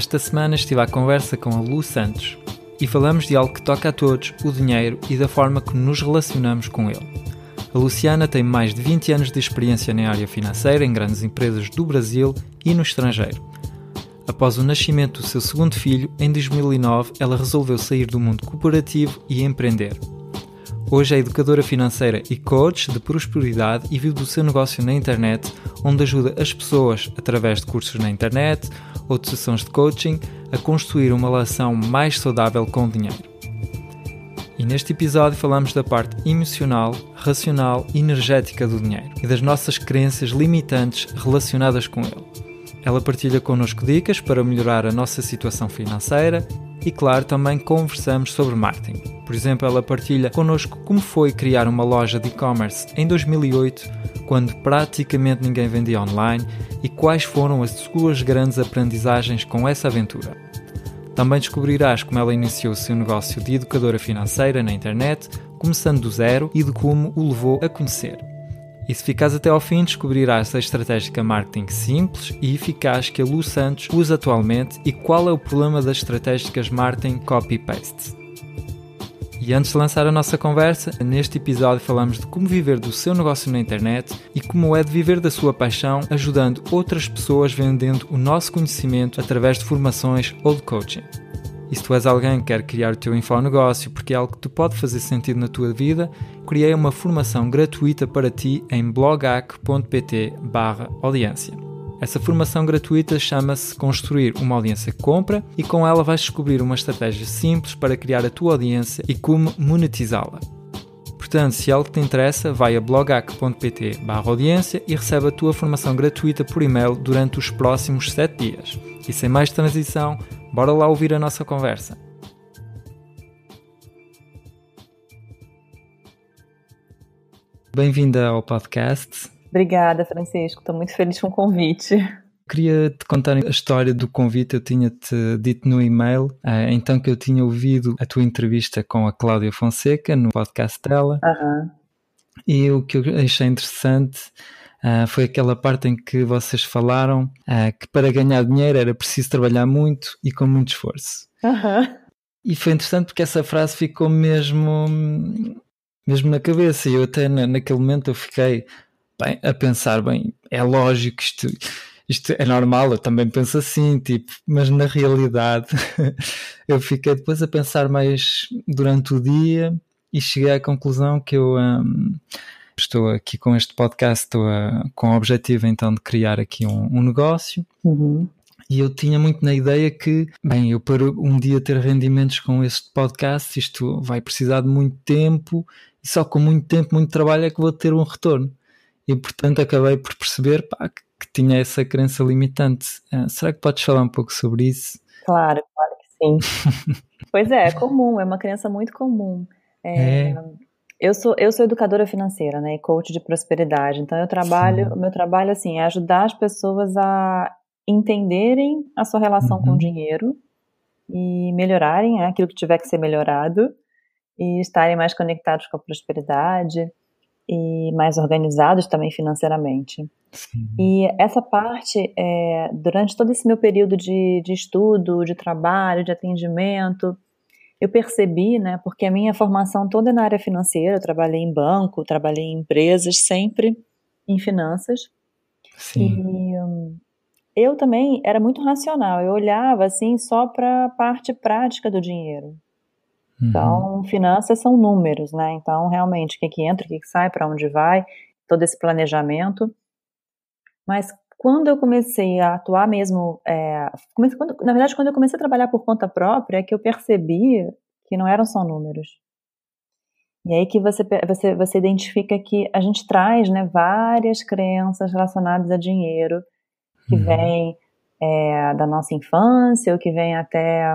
Esta semana estive à conversa com a Lu Santos e falamos de algo que toca a todos, o dinheiro e da forma que nos relacionamos com ele. A Luciana tem mais de 20 anos de experiência na área financeira em grandes empresas do Brasil e no estrangeiro. Após o nascimento do seu segundo filho, em 2009, ela resolveu sair do mundo corporativo e empreender. Hoje é educadora financeira e coach de prosperidade e vive do seu negócio na internet, onde ajuda as pessoas, através de cursos na internet ou de sessões de coaching, a construir uma relação mais saudável com o dinheiro. E neste episódio falamos da parte emocional, racional e energética do dinheiro e das nossas crenças limitantes relacionadas com ele. Ela partilha connosco dicas para melhorar a nossa situação financeira e, claro, também conversamos sobre marketing. Por exemplo, ela partilha connosco como foi criar uma loja de e-commerce em 2008, quando praticamente ninguém vendia online, e quais foram as suas grandes aprendizagens com essa aventura. Também descobrirás como ela iniciou o seu negócio de educadora financeira na internet, começando do zero e de como o levou a conhecer. E se ficares até ao fim, descobrirás a estratégia marketing simples e eficaz que a Lu Santos usa atualmente e qual é o problema das estratégicas marketing copy-paste. E antes de lançar a nossa conversa, neste episódio falamos de como viver do seu negócio na internet e como é de viver da sua paixão ajudando outras pessoas vendendo o nosso conhecimento através de formações ou de coaching. E se tu és alguém que quer criar o teu infonegócio porque é algo que te pode fazer sentido na tua vida, criei uma formação gratuita para ti em blogac.pt audiência. Essa formação gratuita chama-se Construir uma audiência que compra e com ela vais descobrir uma estratégia simples para criar a tua audiência e como monetizá-la. Portanto, se algo te interessa, vai a blogac.pt audiência e recebe a tua formação gratuita por e-mail durante os próximos 7 dias. E sem mais transição, Bora lá ouvir a nossa conversa. Bem-vinda ao podcast. Obrigada, Francisco. Estou muito feliz com o convite. Queria te contar a história do convite. Eu tinha-te dito no e-mail, eh, então que eu tinha ouvido a tua entrevista com a Cláudia Fonseca no podcast dela. Uhum. E o que eu achei interessante Uh, foi aquela parte em que vocês falaram uh, que para ganhar dinheiro era preciso trabalhar muito e com muito esforço. Uhum. E foi interessante porque essa frase ficou mesmo, mesmo na cabeça. E eu até na, naquele momento eu fiquei bem, a pensar, bem, é lógico isto, isto é normal, eu também penso assim, tipo, mas na realidade eu fiquei depois a pensar mais durante o dia e cheguei à conclusão que eu um, estou aqui com este podcast, estou a, com o objetivo então de criar aqui um, um negócio. Uhum. E eu tinha muito na ideia que, bem, eu para um dia ter rendimentos com este podcast, isto vai precisar de muito tempo e só com muito tempo, muito trabalho é que vou ter um retorno. E portanto acabei por perceber pá, que, que, tinha essa crença limitante. Uh, será que podes falar um pouco sobre isso? Claro, claro que sim. pois é, é comum, é uma crença muito comum. É, é. Eu sou, eu sou educadora financeira, né, e coach de prosperidade. Então eu trabalho, o meu trabalho assim é ajudar as pessoas a entenderem a sua relação uhum. com o dinheiro e melhorarem né, aquilo que tiver que ser melhorado e estarem mais conectados com a prosperidade e mais organizados também financeiramente. Sim. E essa parte, é, durante todo esse meu período de, de estudo, de trabalho, de atendimento, eu percebi, né, porque a minha formação toda é na área financeira, eu trabalhei em banco, trabalhei em empresas, sempre em finanças. Sim. E um, eu também era muito racional, eu olhava assim só para a parte prática do dinheiro. Uhum. Então, finanças são números, né? Então, realmente, o que, que entra, o que, que sai, para onde vai, todo esse planejamento. Mas quando eu comecei a atuar mesmo, é, comecei, quando, na verdade, quando eu comecei a trabalhar por conta própria, é que eu percebi que não eram só números. E aí que você, você, você identifica que a gente traz né, várias crenças relacionadas a dinheiro, que uhum. vem é, da nossa infância, ou que vem até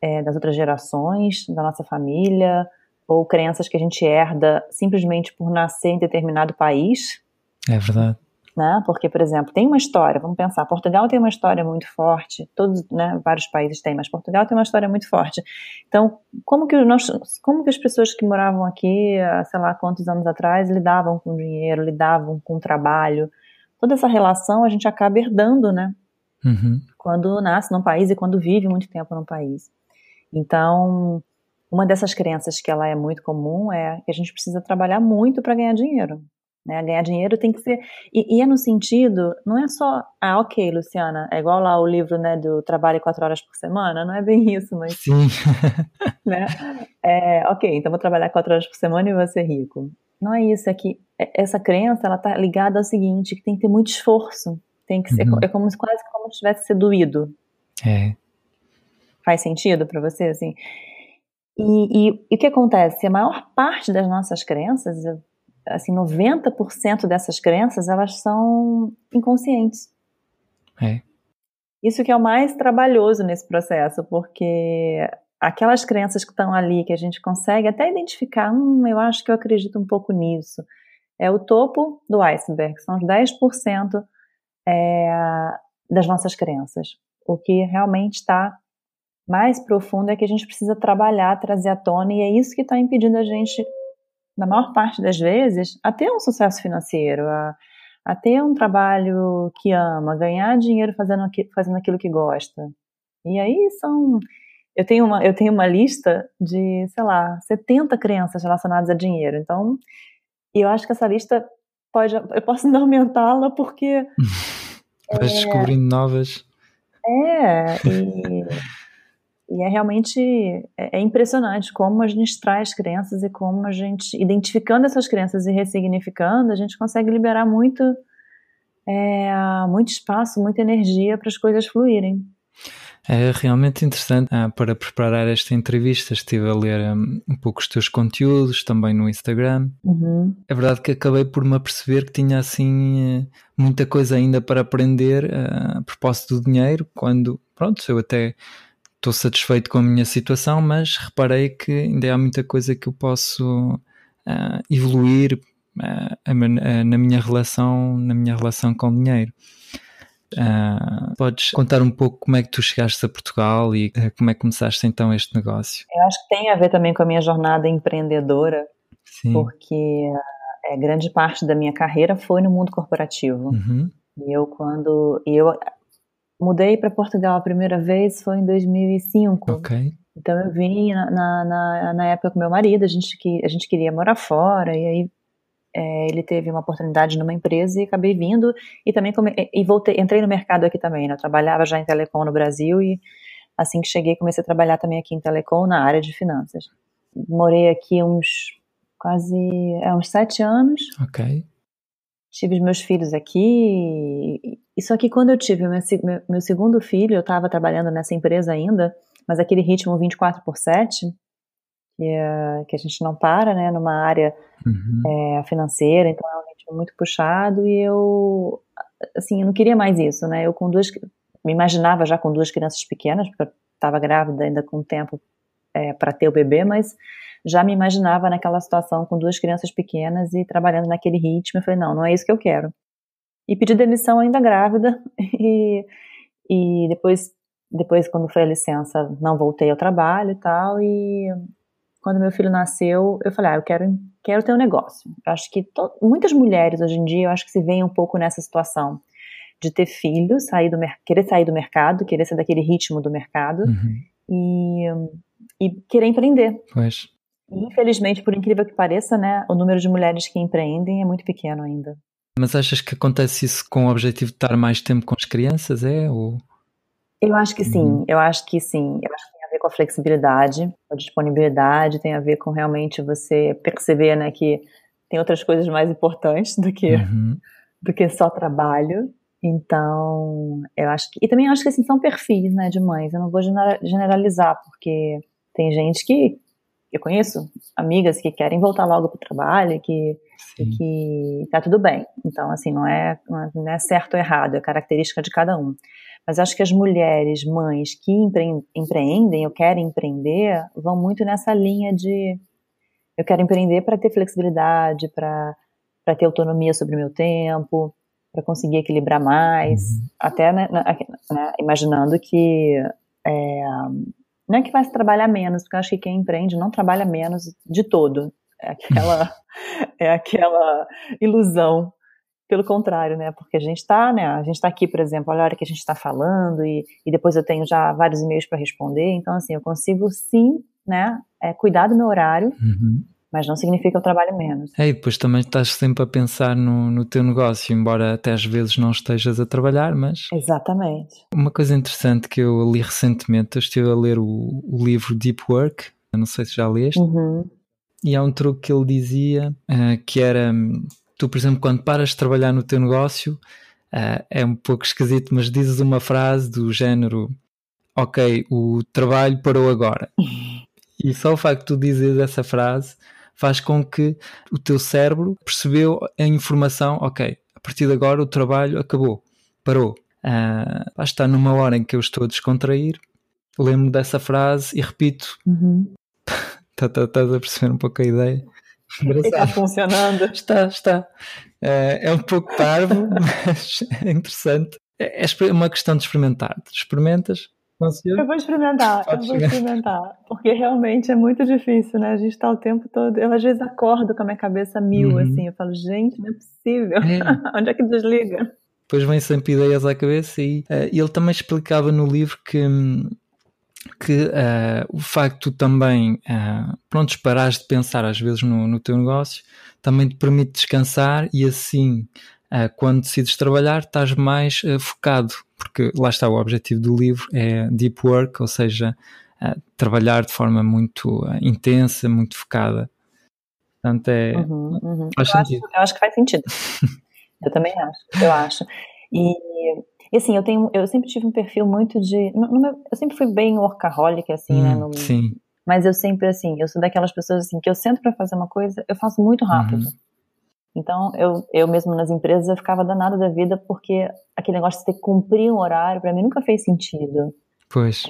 é, das outras gerações, da nossa família, ou crenças que a gente herda simplesmente por nascer em determinado país. É verdade né? Porque, por exemplo, tem uma história, vamos pensar, Portugal tem uma história muito forte, todos, né, vários países têm, mas Portugal tem uma história muito forte. Então, como que nós, como que as pessoas que moravam aqui, sei lá quantos anos atrás, lidavam com dinheiro, lidavam com trabalho, toda essa relação a gente acaba herdando, né? uhum. quando nasce num país e quando vive muito tempo num país. Então, uma dessas crenças que ela é muito comum é que a gente precisa trabalhar muito para ganhar dinheiro. Né? Ganhar dinheiro tem que ser. E, e, é no sentido, não é só. Ah, ok, Luciana, é igual lá o livro né, do trabalho quatro horas por semana, não é bem isso, mas. Sim. né? É, ok, então vou trabalhar quatro horas por semana e vou ser rico. Não é isso, é que essa crença ela tá ligada ao seguinte, que tem que ter muito esforço. Tem que ser, uhum. é como quase como se tivesse ser doído. É. Faz sentido para você, assim? E, e, e, o que acontece? A maior parte das nossas crenças, assim, 90% dessas crenças, elas são inconscientes. É. Isso que é o mais trabalhoso nesse processo, porque aquelas crenças que estão ali, que a gente consegue até identificar, hum, eu acho que eu acredito um pouco nisso, é o topo do iceberg, são os 10% é, das nossas crenças. O que realmente está mais profundo é que a gente precisa trabalhar, trazer à tona, e é isso que está impedindo a gente na maior parte das vezes, a ter um sucesso financeiro, a, a ter um trabalho que ama, ganhar dinheiro fazendo, fazendo aquilo que gosta. E aí são. Eu tenho, uma, eu tenho uma lista de, sei lá, 70 crenças relacionadas a dinheiro. Então, eu acho que essa lista pode. Eu posso ainda aumentá-la porque. Vai é, descobrindo novas. É, e. E é realmente é, é impressionante como a gente traz crenças e como a gente, identificando essas crenças e ressignificando, a gente consegue liberar muito, é, muito espaço, muita energia para as coisas fluírem. É realmente interessante. Ah, para preparar esta entrevista, estive a ler um, um, pouco os teus conteúdos também no Instagram. Uhum. É verdade que acabei por me aperceber que tinha assim eh, muita coisa ainda para aprender uh, a propósito do dinheiro. Quando, pronto, eu até estou satisfeito com a minha situação, mas reparei que ainda há muita coisa que eu posso uh, evoluir uh, na minha relação, na minha relação com o dinheiro. Uh, podes contar um pouco como é que tu chegaste a Portugal e como é que começaste então este negócio? Eu acho que tem a ver também com a minha jornada empreendedora, Sim. porque é, grande parte da minha carreira foi no mundo corporativo. Uhum. E eu quando eu mudei para Portugal a primeira vez foi em 2005. Ok. Então eu vim na, na, na, época com meu marido, a gente, que, a gente queria morar fora, e aí é, ele teve uma oportunidade numa empresa e acabei vindo, e também come, e voltei, entrei no mercado aqui também, né? eu trabalhava já em telecom no Brasil, e assim que cheguei comecei a trabalhar também aqui em telecom na área de finanças. Morei aqui uns quase, é, uns sete anos. Ok tive os meus filhos aqui. E só que quando eu tive meu, meu, meu segundo filho, eu estava trabalhando nessa empresa ainda, mas aquele ritmo 24 por 7, que, é, que a gente não para, né, numa área uhum. é, financeira, então é um ritmo muito puxado e eu, assim, eu não queria mais isso, né, eu com duas, me imaginava já com duas crianças pequenas, porque eu estava grávida ainda com tempo é, para ter o bebê, mas já me imaginava naquela situação com duas crianças pequenas e trabalhando naquele ritmo. Eu falei, não, não é isso que eu quero. E pedi demissão ainda grávida e, e depois, depois, quando foi a licença, não voltei ao trabalho e tal. E quando meu filho nasceu, eu falei, ah, eu quero, quero ter um negócio. Eu acho que to, muitas mulheres hoje em dia, eu acho que se veem um pouco nessa situação de ter filho, sair do querer sair do mercado, querer sair daquele ritmo do mercado uhum. e, e querer empreender. Pois. Infelizmente, por incrível que pareça, né, o número de mulheres que empreendem é muito pequeno ainda. Mas achas que acontece isso com o objetivo de estar mais tempo com as crianças, é? Ou... Eu acho que sim, uhum. eu acho que sim. Eu acho que tem a ver com a flexibilidade, a disponibilidade, tem a ver com realmente você perceber, né, que tem outras coisas mais importantes do que, uhum. do que só trabalho. Então, eu acho que. E também acho que assim, são perfis, né, de mães. Eu não vou generalizar, porque tem gente que eu conheço amigas que querem voltar logo para o trabalho, que que tá tudo bem. Então, assim, não é, não é certo ou errado, é característica de cada um. Mas acho que as mulheres, mães que empreendem ou querem empreender, vão muito nessa linha de eu quero empreender para ter flexibilidade, para ter autonomia sobre o meu tempo, para conseguir equilibrar mais, uhum. até né, né, imaginando que é, não é que vai se trabalhar menos, porque eu acho que quem empreende não trabalha menos de todo. É aquela, é aquela ilusão pelo contrário, né? Porque a gente está, né? A gente está aqui, por exemplo, olha a hora que a gente está falando e, e depois eu tenho já vários e-mails para responder. Então, assim, eu consigo sim, né? É, cuidar do meu horário, uhum. Mas não significa que eu trabalho menos. É, e depois também estás sempre a pensar no, no teu negócio, embora até às vezes não estejas a trabalhar, mas. Exatamente. Uma coisa interessante que eu li recentemente, eu estive a ler o, o livro Deep Work, não sei se já leste. Uhum. E há um truque que ele dizia uh, que era tu, por exemplo, quando paras de trabalhar no teu negócio, uh, é um pouco esquisito, mas dizes uma frase do género: Ok, o trabalho parou agora. e só o facto de tu dizeres essa frase faz com que o teu cérebro percebeu a informação: Ok, a partir de agora o trabalho acabou, parou. Uh, está numa hora em que eu estou a descontrair, lembro dessa frase e repito. Uhum. Estás a perceber um pouco a ideia? Está funcionando. Está, está. É, é um pouco tarde, mas é interessante. É, é uma questão de experimentar. Experimentas, eu vou experimentar, Pode eu vou experimentar. Porque realmente é muito difícil, né? A gente está o tempo todo. Eu às vezes acordo com a minha cabeça mil, uhum. assim. Eu falo, gente, não é possível. É. Onde é que desliga? Depois vem sempre ideias à cabeça e, uh, ele também explicava no livro que que uh, o facto de também, uh, pronto, parares de pensar às vezes no, no teu negócio, também te permite descansar e assim, quando decides trabalhar, estás mais uh, focado, porque lá está o objetivo do livro, é deep work, ou seja, trabalhar de forma muito intensa, muito focada. Portanto, é. Uhum, uhum. Faz eu, sentido. Acho, eu acho que faz sentido. eu também acho, eu acho. E e assim, eu tenho, eu sempre tive um perfil muito de, no, no meu, eu sempre fui bem workaholic, assim, né, hum, né? No, sim. Mas eu sempre, assim, eu sou daquelas pessoas, assim, que eu sento para fazer uma coisa, eu faço muito rápido. Uhum. Então, eu, eu mesmo nas empresas, eu ficava danada da vida, porque aquele negócio de ter que cumprir um horário, para mim nunca fez sentido. Pois.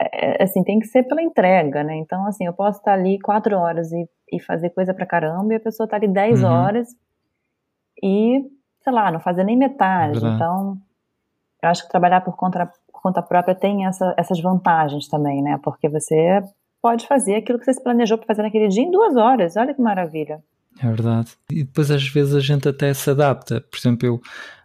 É, é, assim, tem que ser pela entrega, né? Então, assim, eu posso estar ali quatro horas e, e fazer coisa pra caramba, e a pessoa tá ali dez uhum. horas e, sei lá, não fazer nem metade. É então, eu acho que trabalhar por conta, por conta própria tem essa, essas vantagens também, né? Porque você pode fazer aquilo que você se planejou para fazer naquele dia em duas horas. Olha que maravilha. É verdade. E depois às vezes a gente até se adapta. Por exemplo, eu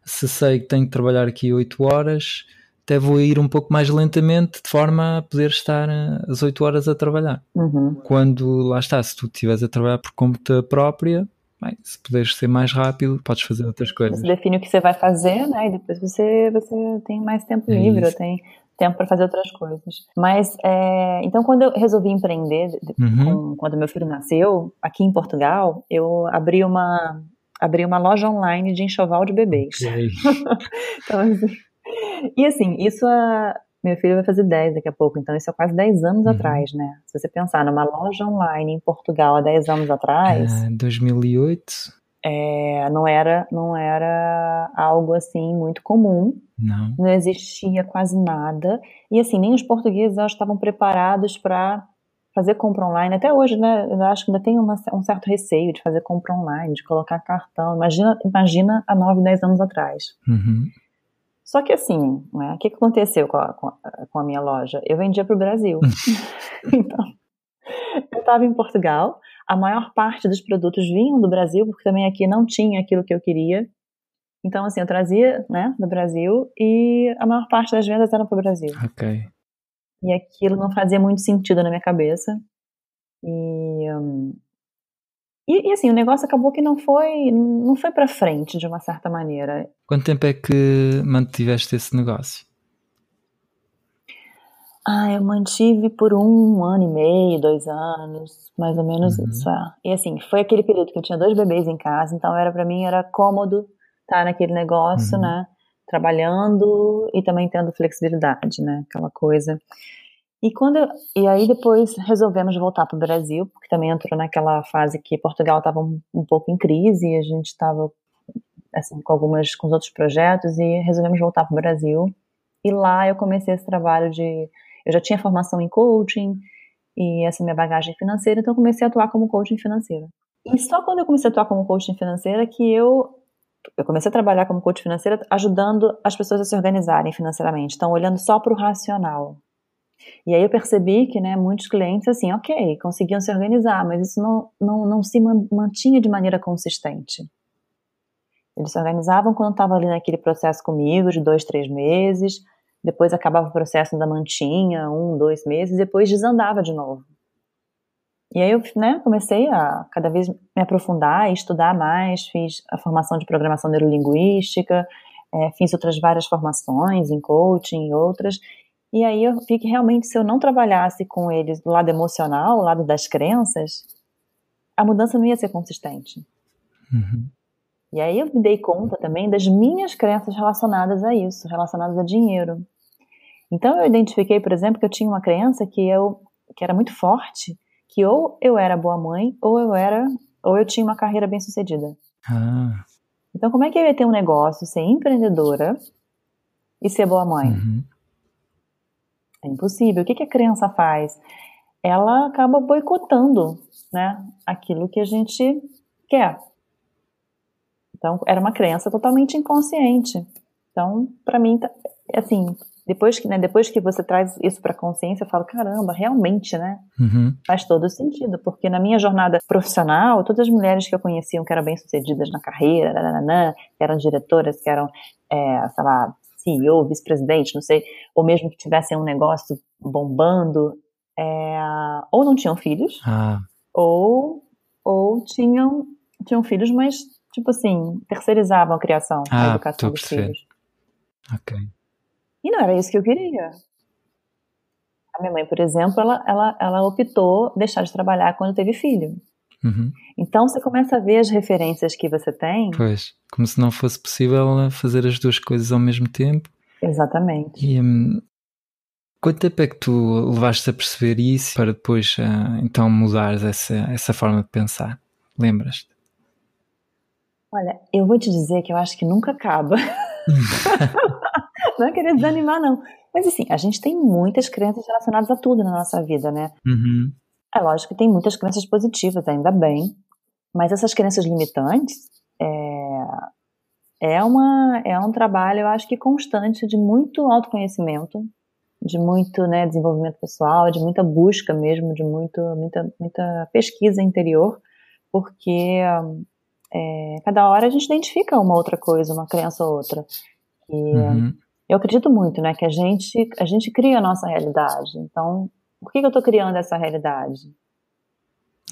se sei que tenho que trabalhar aqui 8 horas, até vou ir um pouco mais lentamente de forma a poder estar eh, as 8 horas a trabalhar. Uhum. Quando lá está, se tu estiveres a trabalhar por conta própria, Bem, se puderes ser mais rápido, podes fazer outras coisas. Você define o que você vai fazer, né? E depois você, você tem mais tempo é livre, tem tempo para fazer outras coisas. Mas, é, então, quando eu resolvi empreender, uhum. com, quando meu filho nasceu, aqui em Portugal, eu abri uma, abri uma loja online de enxoval de bebês. Okay. então, assim, e assim, isso a, meu filho vai fazer 10 daqui a pouco, então isso é quase 10 anos uhum. atrás, né? Se você pensar numa loja online em Portugal há 10 anos atrás. É, 2008. É, não era não era algo assim muito comum. Não. Não existia quase nada. E assim, nem os portugueses estavam preparados para fazer compra online. Até hoje, né? Eu acho que ainda tem uma, um certo receio de fazer compra online, de colocar cartão. Imagina, imagina há 9, 10 anos atrás. Uhum. Só que assim, né, o que, aconteceu com a, com a minha loja? Eu vendia para o Brasil. então, eu estava em Portugal, a maior parte dos produtos vinham do Brasil, porque também aqui não tinha aquilo que eu queria. Então, assim, eu trazia, né, do Brasil e a maior parte das vendas eram para o Brasil. Ok. E aquilo não fazia muito sentido na minha cabeça. E, um, e, e, assim, o negócio acabou que não foi, não foi para frente de uma certa maneira. Quanto tempo é que mantiveste esse negócio? Ah, eu mantive por um ano e meio, dois anos, mais ou menos uhum. isso. É. E assim, foi aquele período que eu tinha dois bebês em casa, então era para mim era cômodo estar naquele negócio, uhum. né? Trabalhando e também tendo flexibilidade, né? Aquela coisa. E quando eu, e aí depois resolvemos voltar para o Brasil, porque também entrou naquela fase que Portugal estava um, um, pouco em crise e a gente estava assim com algumas com os outros projetos e resolvemos voltar para o Brasil. E lá eu comecei esse trabalho de eu já tinha formação em coaching e essa minha bagagem financeira, então eu comecei a atuar como coaching financeira. E só quando eu comecei a atuar como coaching financeira que eu eu comecei a trabalhar como coach financeira ajudando as pessoas a se organizarem financeiramente, então olhando só para o racional, e aí eu percebi que, né, muitos clientes, assim, ok, conseguiam se organizar, mas isso não, não, não se mantinha de maneira consistente. Eles se organizavam quando estavam ali naquele processo comigo, de dois, três meses, depois acabava o processo da mantinha, um, dois meses, depois desandava de novo. E aí eu né, comecei a cada vez me aprofundar e estudar mais, fiz a formação de programação neurolinguística, é, fiz outras várias formações em coaching e outras, e aí eu vi que realmente se eu não trabalhasse com eles do lado emocional, do lado das crenças, a mudança não ia ser consistente. Uhum. E aí eu me dei conta também das minhas crenças relacionadas a isso, relacionadas a dinheiro. Então eu identifiquei, por exemplo, que eu tinha uma crença que eu que era muito forte, que ou eu era boa mãe ou eu era ou eu tinha uma carreira bem sucedida. Ah. Então como é que eu ia ter um negócio, ser empreendedora e ser boa mãe? Uhum. É impossível. O que, que a criança faz? Ela acaba boicotando, né, aquilo que a gente quer. Então, era uma crença totalmente inconsciente. Então, para mim, tá, assim, depois que, né, depois que você traz isso para a consciência, eu falo, caramba, realmente, né? Uhum. Faz todo sentido, porque na minha jornada profissional, todas as mulheres que eu conhecia que eram bem-sucedidas na carreira, nananã, que eram diretoras, que eram, é, sei lá, CEO, vice-presidente, não sei, ou mesmo que tivessem um negócio bombando, é, ou não tinham filhos, ah. ou, ou tinham, tinham filhos, mas tipo assim, terceirizavam a criação, ah, a educação dos filhos. Ok. E não era isso que eu queria. A minha mãe, por exemplo, ela, ela, ela optou deixar de trabalhar quando teve filho. Uhum. Então você começa a ver as referências que você tem. Pois, como se não fosse possível fazer as duas coisas ao mesmo tempo. Exatamente. E hum, quanto tempo é que tu levaste a perceber isso para depois uh, então mudares essa, essa forma de pensar? Lembras-te? Olha, eu vou te dizer que eu acho que nunca acaba. não é querer desanimar, não. Mas assim, a gente tem muitas crenças relacionadas a tudo na nossa vida, né? Uhum. É lógico que tem muitas crenças positivas, ainda bem. Mas essas crenças limitantes é, é, uma, é um trabalho, eu acho que constante, de muito autoconhecimento, de muito né, desenvolvimento pessoal, de muita busca mesmo, de muito, muita, muita pesquisa interior, porque é, cada hora a gente identifica uma outra coisa, uma crença ou outra. E uhum. Eu acredito muito, né, que a gente, a gente cria a nossa realidade. Então, por que, que eu estou criando essa realidade?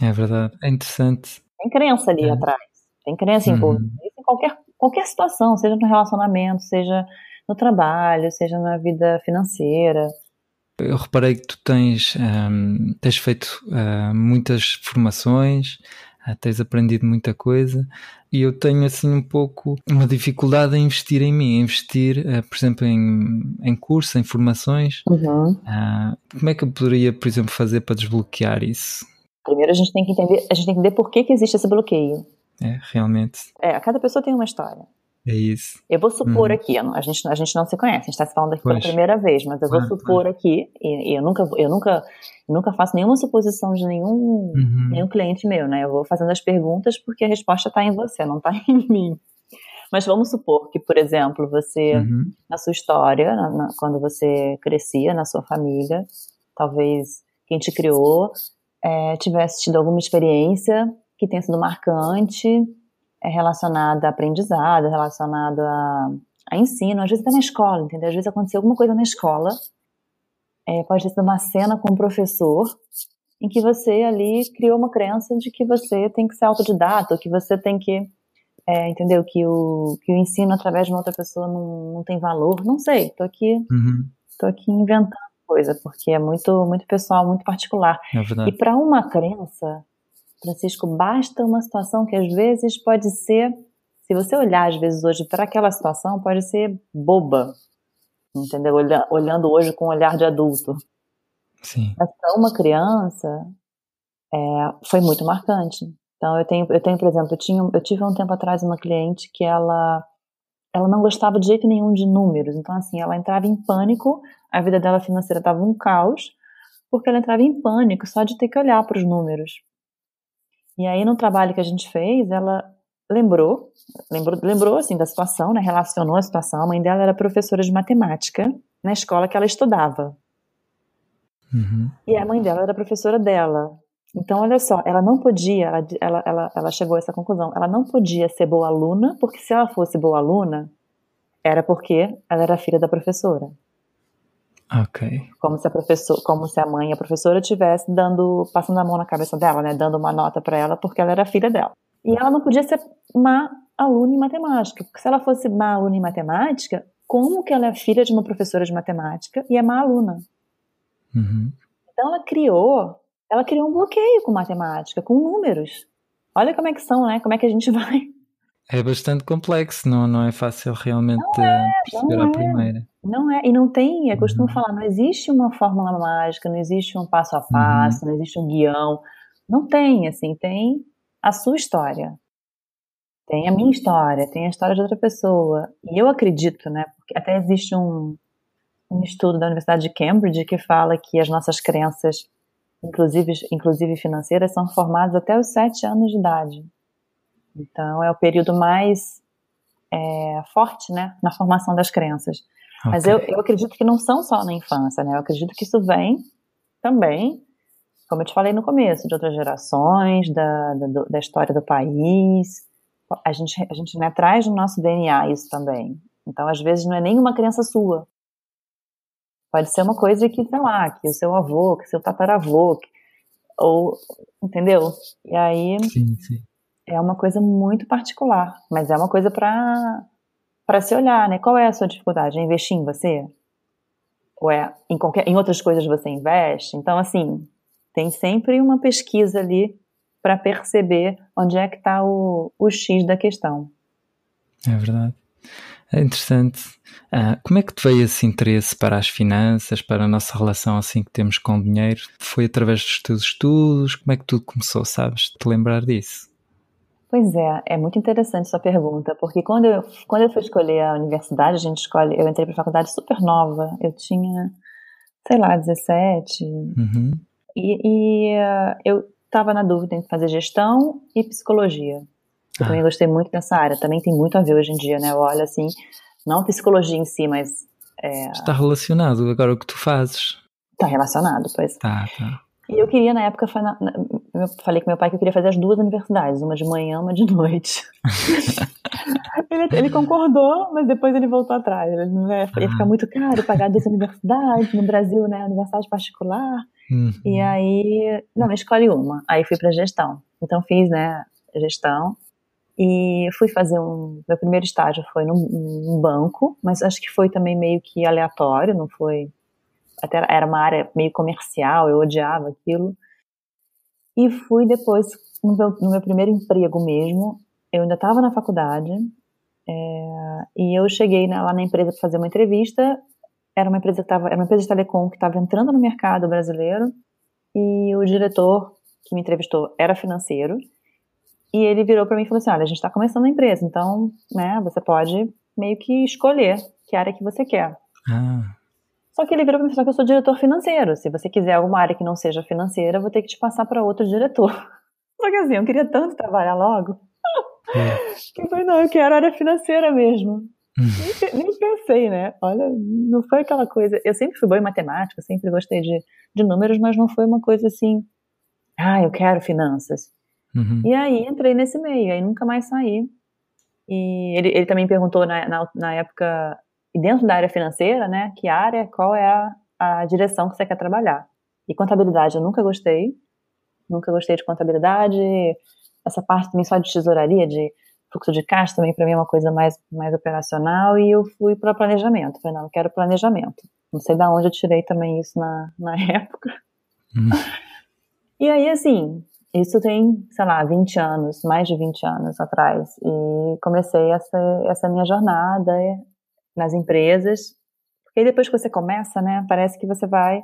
É verdade, é interessante. Tem crença ali é. atrás, tem crença uhum. em qualquer, qualquer situação, seja no relacionamento, seja no trabalho, seja na vida financeira. Eu reparei que tu tens, um, ehm, tens feito uh, muitas formações, tens aprendido muita coisa e eu tenho assim um pouco uma dificuldade em investir em mim, investir, uh, por exemplo, em, em cursos, em formações. Uhum. como é que eu poderia, por exemplo, fazer para desbloquear isso? Primeiro a gente tem que entender, a gente tem que entender por que, que existe esse bloqueio. É, realmente. É, cada pessoa tem uma história. É isso. Eu vou supor uhum. aqui, a gente, a gente não se conhece, a gente está se falando aqui pois. pela primeira vez, mas eu vou supor aqui, e, e, eu nunca, eu nunca, eu nunca faço nenhuma suposição de nenhum, uhum. nenhum cliente meu, né? Eu vou fazendo as perguntas porque a resposta está em você, não está em mim. Mas vamos supor que, por exemplo, você, uhum. na sua história, na, na, quando você crescia, na sua família, talvez quem te criou é, tivesse tido alguma experiência que tenha sido marcante, é, relacionada a aprendizado, relacionada a, a, ensino, às vezes até na escola, entendeu? Às vezes aconteceu alguma coisa na escola, é, pode ter sido uma cena com um professor, em que você ali criou uma crença de que você tem que ser autodidata, que você tem que, é, entendeu? Que o, que o ensino através de uma outra pessoa não, não tem valor, não sei, tô aqui, uhum. tô aqui inventando coisa, porque é muito, muito pessoal, muito particular. É e para uma crença, Francisco, basta uma situação que às vezes pode ser, se você olhar às vezes hoje para aquela situação, pode ser boba, entendeu? Olhando hoje com um olhar de adulto. Sim. Mas para uma criança, é, foi muito marcante. Então eu tenho, eu tenho, por exemplo, eu, tinha, eu tive um tempo atrás uma cliente que ela ela não gostava de jeito nenhum de números. Então, assim, ela entrava em pânico, a vida dela financeira estava um caos, porque ela entrava em pânico só de ter que olhar para os números. E aí, no trabalho que a gente fez, ela lembrou, lembrou, lembrou assim da situação, né? Relacionou a situação. A mãe dela era professora de matemática na escola que ela estudava. Uhum. E a mãe dela era professora dela. Então, olha só, ela não podia, ela, ela, ela, ela chegou a essa conclusão, ela não podia ser boa aluna, porque se ela fosse boa aluna, era porque ela era filha da professora. Ok. Como se a professora, como se a mãe e a professora tivesse dando, passando a mão na cabeça dela, né, dando uma nota para ela porque ela era filha dela. E ela não podia ser má aluna em matemática, porque se ela fosse má aluna em matemática, como que ela é filha de uma professora de matemática e é má aluna? Uhum. Então ela criou, ela criou um bloqueio com matemática, com números. Olha como é que são, né? Como é que a gente vai. É bastante complexo, não, não é fácil realmente é, perceber não à é. primeira. Não é, e não tem, eu costumo uhum. falar, não existe uma fórmula mágica, não existe um passo a passo, uhum. não existe um guião. Não tem, assim, tem a sua história. Tem a minha história, tem a história de outra pessoa. E eu acredito, né, porque até existe um, um estudo da Universidade de Cambridge que fala que as nossas crenças, inclusive, inclusive financeiras, são formadas até os sete anos de idade. Então, é o período mais é, forte, né, na formação das crenças. Okay. Mas eu, eu acredito que não são só na infância, né, eu acredito que isso vem também, como eu te falei no começo, de outras gerações, da, da, da história do país. A gente, a gente né, traz no nosso DNA isso também. Então, às vezes, não é nem uma crença sua. Pode ser uma coisa que, sei lá, que o seu avô, que o seu tataravô, que, ou, entendeu? E aí sim, sim. É uma coisa muito particular, mas é uma coisa para para se olhar, né? Qual é a sua dificuldade? É investir em você? Ou é em qualquer em outras coisas você investe? Então, assim, tem sempre uma pesquisa ali para perceber onde é que está o, o X da questão. É verdade. É interessante. Ah, como é que te veio esse interesse para as finanças, para a nossa relação assim que temos com o dinheiro? Foi através dos teus estudos? Como é que tudo começou, sabes? Te lembrar disso? Pois é, é muito interessante sua pergunta, porque quando eu, quando eu fui escolher a universidade, a gente escolhe, eu entrei para a faculdade super nova, eu tinha, sei lá, 17, uhum. e, e uh, eu estava na dúvida entre fazer gestão e psicologia. Eu também gostei muito dessa área. Também tem muito a ver hoje em dia, né? Eu olho assim, não psicologia em si, mas. É... Está relacionado agora o que tu fazes. Está relacionado, pois. Tá, tá. E eu queria, na época, eu falei com meu pai que eu queria fazer as duas universidades, uma de manhã, uma de noite. ele, ele, concordou, mas depois ele voltou atrás. Ele, né, ia ficar ah. muito caro pagar duas universidades, no Brasil, né, universidade particular. Uhum. E aí, não, escolhe uma. Aí fui para gestão. Então fiz, né, gestão. E fui fazer um. Meu primeiro estágio foi num, num, banco, mas acho que foi também meio que aleatório, não foi. Até era uma área meio comercial, eu odiava aquilo. E fui depois, no meu, no meu primeiro emprego mesmo, eu ainda estava na faculdade, é, e eu cheguei né, lá na empresa para fazer uma entrevista. Era uma empresa que tava, era uma empresa de telecom que estava entrando no mercado brasileiro, e o diretor que me entrevistou era financeiro. E ele virou para mim e falou assim: olha, a gente está começando a empresa, então, né, você pode meio que escolher que área que você quer. Ah. Só que ele virou para mim e falou que eu sou diretor financeiro. Se você quiser alguma área que não seja financeira, eu vou ter que te passar para outro diretor. Só que assim, eu queria tanto trabalhar logo. É. Que eu falei, não, eu quero área financeira mesmo. nem, nem, pensei, né? Olha, não foi aquela coisa. Eu sempre fui boa em matemática, sempre gostei de, de números, mas não foi uma coisa assim. Ah, eu quero finanças. Uhum. E aí entrei nesse meio, aí nunca mais saí. E ele, ele também perguntou na, na, na, época, dentro da área financeira, né, que área, qual é a, a direção que você quer trabalhar. E contabilidade eu nunca gostei, nunca gostei de contabilidade, essa parte também só de tesouraria, de fluxo de caixa também para mim é uma coisa mais, mais operacional e eu fui para planejamento. Falei, não, eu quero planejamento. Não sei de onde eu tirei também isso na, na época. Uhum. E aí, assim, isso tem, sei lá, 20 anos, mais de 20 anos atrás. E comecei essa, essa minha jornada nas empresas. Porque depois que você começa, né, parece que você vai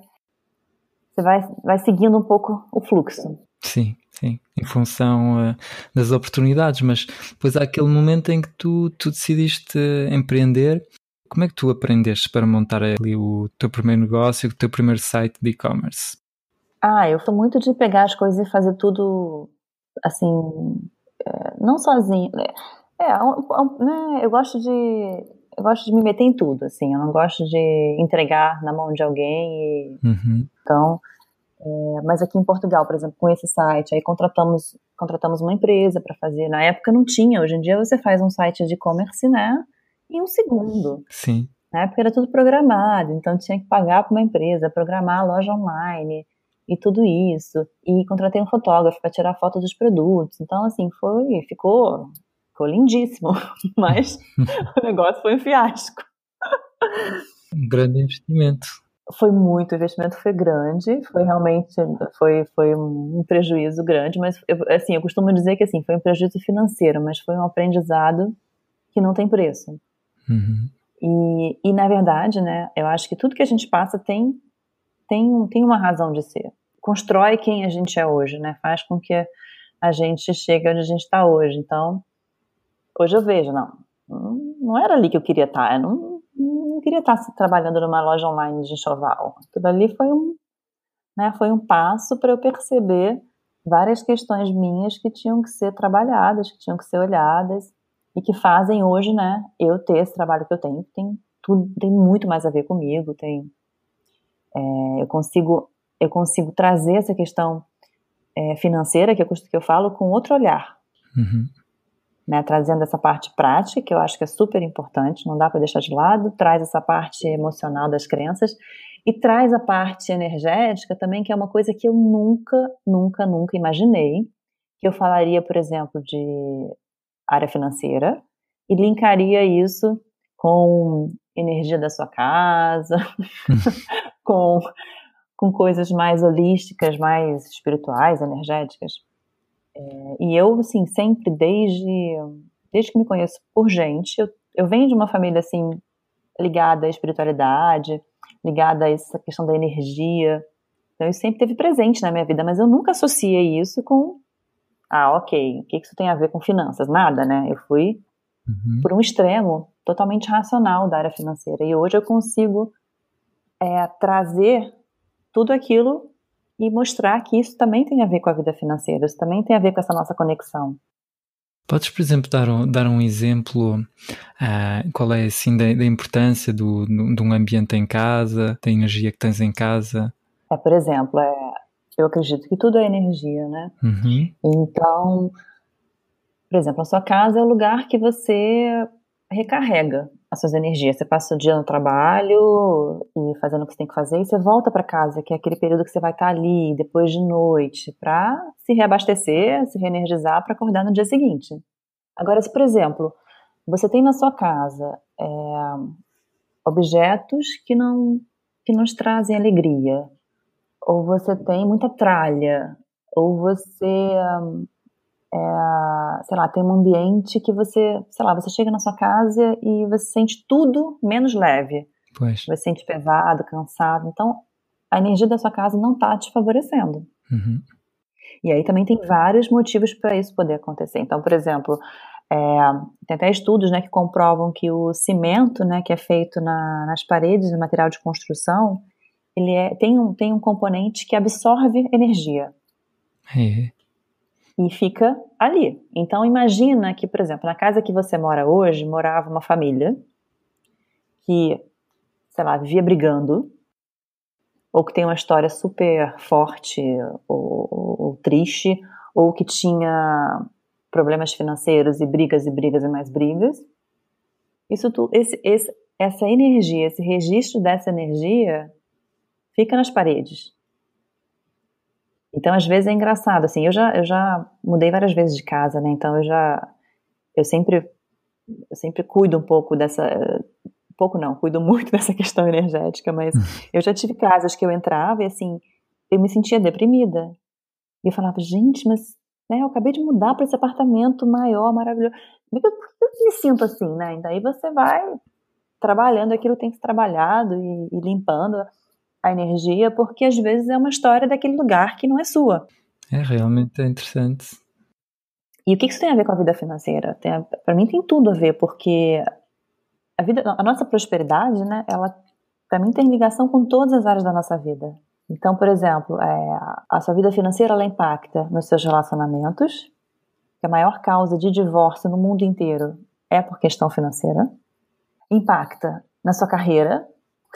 você vai, vai seguindo um pouco o fluxo. Sim, sim, em função uh, das oportunidades, mas depois há aquele momento em que tu, tu decidiste empreender. Como é que tu aprendeste para montar ali o teu primeiro negócio, o teu primeiro site de e-commerce? Ah, eu sou muito de pegar as coisas e fazer tudo assim, é, não sozinho. É, é né, eu gosto de eu gosto de me meter em tudo, assim. Eu não gosto de entregar na mão de alguém. E, uhum. Então, É, mas aqui em Portugal, por exemplo, com esse site, aí contratamos, contratamos uma empresa para fazer. Na época não tinha, hoje em dia você faz um site de e-commerce, né? Em um segundo. Sim. Na época era tudo programado, então tinha que pagar para uma empresa, programar a loja online e tudo isso. E contratei um fotógrafo para tirar foto dos produtos. Então, assim, foi, ficou, ficou lindíssimo, mas o negócio foi um fiasco. Um grande investimento. Foi muito, o investimento foi grande, foi realmente, foi, foi um prejuízo grande, mas eu, assim, eu costumo dizer que assim, foi um prejuízo financeiro, mas foi um aprendizado que não tem preço. Uhum. E, e, na verdade, né, eu acho que tudo que a gente passa tem, tem, tem uma razão de ser. Constrói quem a gente é hoje, né, faz com que a gente chegue onde a gente está hoje. Então, hoje eu vejo, não, não era ali que eu queria estar, tá, eu não, não queria estar trabalhando numa loja online de enxoval. Aquilo ali foi um, né, foi um passo para eu perceber várias questões minhas que tinham que ser trabalhadas, que tinham que ser olhadas e que fazem hoje, né, eu ter esse trabalho que eu tenho. Tem tudo, tem muito mais a ver comigo. Tem, é, eu consigo, eu consigo trazer essa questão é, financeira que eu, que eu falo com outro olhar. Uhum né, trazendo essa parte prática, que eu acho que é super importante, não dá para deixar de lado, traz essa parte emocional das crenças e traz a parte energética também, que é uma coisa que eu nunca, nunca, nunca imaginei, que eu falaria, por exemplo, de área financeira e linkaria isso com energia da sua casa, com, com coisas mais holísticas, mais espirituais, energéticas. É, e eu, assim, sempre, desde, desde que me conheço por gente, eu, eu venho de uma família, assim, ligada à espiritualidade, ligada a essa questão da energia. Então, isso sempre teve presente na minha vida, mas eu nunca associei isso com, ah, ok, o que isso tem a ver com finanças? Nada, né? Eu fui uhum. por um extremo totalmente racional da área financeira. E hoje eu consigo é, trazer tudo aquilo e mostrar que isso também tem a ver com a vida financeira, isso também tem a ver com essa nossa conexão. Podes, por exemplo, dar um, dar um exemplo? Uh, qual é assim da, da importância do, do, de um ambiente em casa, da energia que tens em casa? É, por exemplo, é, eu acredito que tudo é energia, né? Uhum. Então, por exemplo, a sua casa é o lugar que você recarrega as suas energias. Você passa o dia no trabalho e fazendo o que você tem que fazer, e você volta para casa, que é aquele período que você vai estar ali depois de noite, para se reabastecer, se reenergizar para acordar no dia seguinte. Agora, se por exemplo, você tem na sua casa é, objetos que não que nos trazem alegria, ou você tem muita tralha, ou você é, sei lá, tem um ambiente que você, sei lá, você chega na sua casa e você sente tudo menos leve. Pois. Você sente pesado, cansado. Então, a energia da sua casa não está te favorecendo. Uhum. E aí também tem vários motivos para isso poder acontecer. Então, por exemplo, é, tem até estudos né, que comprovam que o cimento, né, que é feito na, nas paredes do material de construção, ele é, tem, um, tem um componente que absorve energia. É e fica ali. Então imagina que, por exemplo, na casa que você mora hoje, morava uma família que, sei lá, vivia brigando, ou que tem uma história super forte ou, ou, ou triste, ou que tinha problemas financeiros e brigas e brigas e mais brigas. Isso tudo, esse, esse, essa energia, esse registro dessa energia fica nas paredes. Então, às vezes é engraçado, assim, eu já, eu já mudei várias vezes de casa, né, então eu já, eu sempre, eu sempre cuido um pouco dessa, pouco não, cuido muito dessa questão energética, mas uhum. eu já tive casas que eu entrava e, assim, eu me sentia deprimida. E eu falava, gente, mas, né, eu acabei de mudar para esse apartamento maior, maravilhoso, por que eu, me sinto assim, né, e daí você vai trabalhando aquilo tem que ser trabalhado e, e limpando, a energia, porque às vezes é uma história daquele lugar que não é sua. É realmente interessante. E o que isso tem a ver com a vida financeira? Para mim tem tudo a ver, porque a vida, a nossa prosperidade, né? Ela para mim tem ligação com todas as áreas da nossa vida. Então, por exemplo, é, a sua vida financeira ela impacta nos seus relacionamentos, que a maior causa de divórcio no mundo inteiro é por questão financeira. Impacta na sua carreira,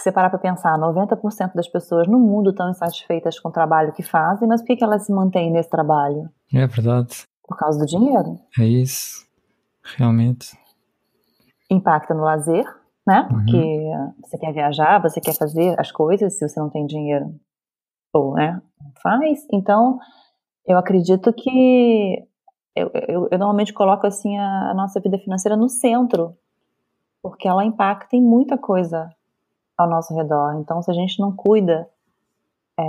você parar para pensar, 90% das pessoas no mundo estão insatisfeitas com o trabalho que fazem, mas por que, que elas se mantêm nesse trabalho? É verdade. Por causa do dinheiro. É isso. Realmente. Impacta no lazer, né? Uhum. Porque você quer viajar, você quer fazer as coisas, se você não tem dinheiro, ou, né, faz. Então, eu acredito que eu, eu, eu normalmente coloco assim a, a, nossa vida financeira no centro, porque ela impacta em muita coisa ao nosso redor. Então, se a gente não cuida, é,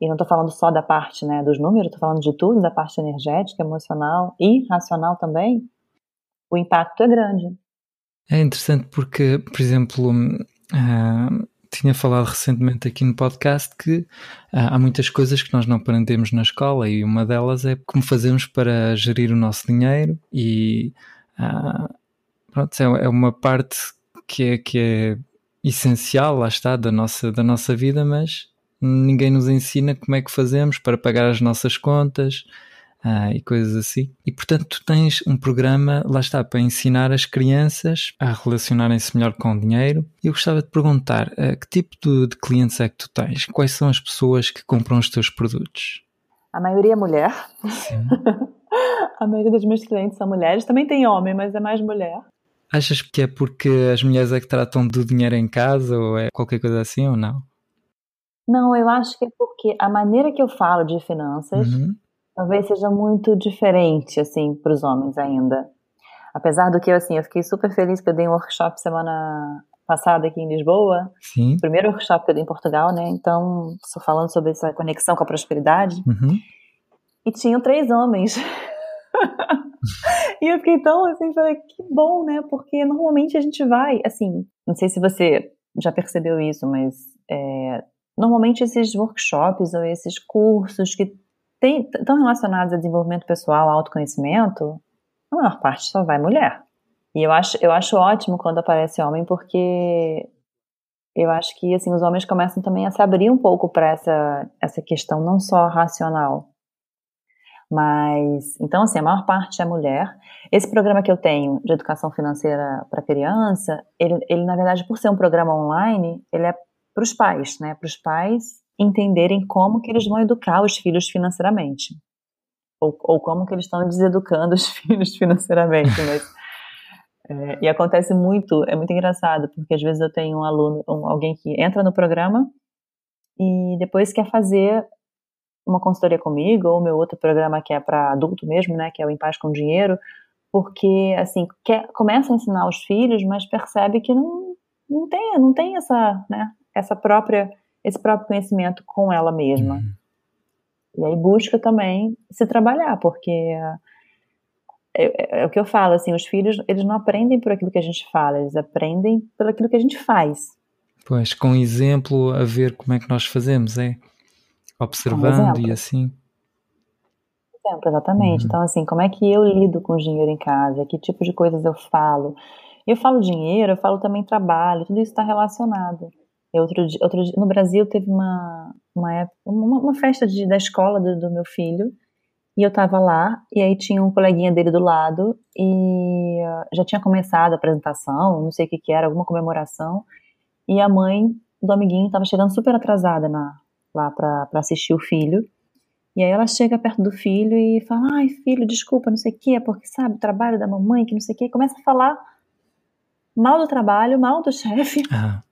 e não estou falando só da parte né, dos números, estou falando de tudo, da parte energética, emocional e racional também, o impacto é grande. É interessante porque, por exemplo, uh, tinha falado recentemente aqui no podcast que uh, há muitas coisas que nós não aprendemos na escola e uma delas é como fazemos para gerir o nosso dinheiro e uh, pronto, é, é uma parte que é, que é essencial, lá está, da nossa, da nossa vida, mas ninguém nos ensina como é que fazemos para pagar as nossas contas, ah, e coisas assim. E portanto, tu tens um programa, lá está, para ensinar as crianças a relacionarem-se melhor com o dinheiro. E eu gostava de perguntar: ah, que tipo de, de, clientes é que tu tens? Quais são as pessoas que compram os teus produtos? A maioria é mulher. a maioria dos meus clientes são mulheres. Também tem homem, mas é mais mulher. Achas que é porque as mulheres é que tratam do dinheiro em casa ou é qualquer coisa assim ou não? Não, eu acho que é porque a maneira que eu falo de finanças uhum talvez seja muito diferente, assim, para os homens ainda. Apesar do que, assim, eu fiquei super feliz que eu dei um workshop semana passada aqui em Lisboa. Sim. Primeiro workshop que eu dei em Portugal, né? Então, estou falando sobre essa conexão com a prosperidade. Uhum. E tinham três homens. e eu fiquei tão assim, falei, que bom, né? Porque normalmente a gente vai, assim, não sei se você já percebeu isso, mas é, normalmente esses workshops ou esses cursos que estão relacionados a desenvolvimento pessoal, autoconhecimento, a maior parte só vai mulher. E eu acho, eu acho ótimo quando aparece homem, porque eu acho que assim os homens começam também a se abrir um pouco para essa, essa questão não só racional. Mas, então, assim, a maior parte é mulher. Esse programa que eu tenho de educação financeira para criança, ele, ele, na verdade, por ser um programa online, ele é para os pais, né? Para os pais entenderem como que eles vão educar os filhos financeiramente. Ou, ou como que eles estão deseducando os filhos financeiramente, mas... É, e acontece muito, é muito engraçado, porque às vezes eu tenho um aluno, um, alguém que entra no programa e depois quer fazer uma consultoria comigo, ou meu outro programa que é para adulto mesmo, né, que é o Em Paz com Dinheiro, porque, assim, quer, começa a ensinar os filhos, mas percebe que não, não tem, não tem essa, né, essa própria esse próprio conhecimento com ela mesma. Uhum. E aí busca também se trabalhar, porque é, é, é, o que eu falo, assim, os filhos, eles não aprendem por aquilo que a gente fala, eles aprendem pelo aquilo que a gente faz. Pois, com exemplo a ver como é que nós fazemos, é? Observando um e assim. Exemplo, exatamente. Uhum. Então, assim, como é que eu lido com o dinheiro em casa? Que tipo de coisas eu falo? Eu falo dinheiro, eu falo também trabalho, tudo isso está relacionado. Outro dia, outro dia, no Brasil teve uma, uma, uma, uma festa de, da escola do, do, meu filho e eu tava lá e aí tinha um coleguinha dele do lado e uh, já tinha começado a apresentação, não sei o que que era, alguma comemoração e a mãe do amiguinho tava chegando super atrasada na, lá para assistir o filho e aí ela chega perto do filho e fala, ai filho, desculpa, não sei o que, é porque sabe, o trabalho da mamãe, que não sei o que, começa a falar mal do trabalho, mal do chefe. Ah.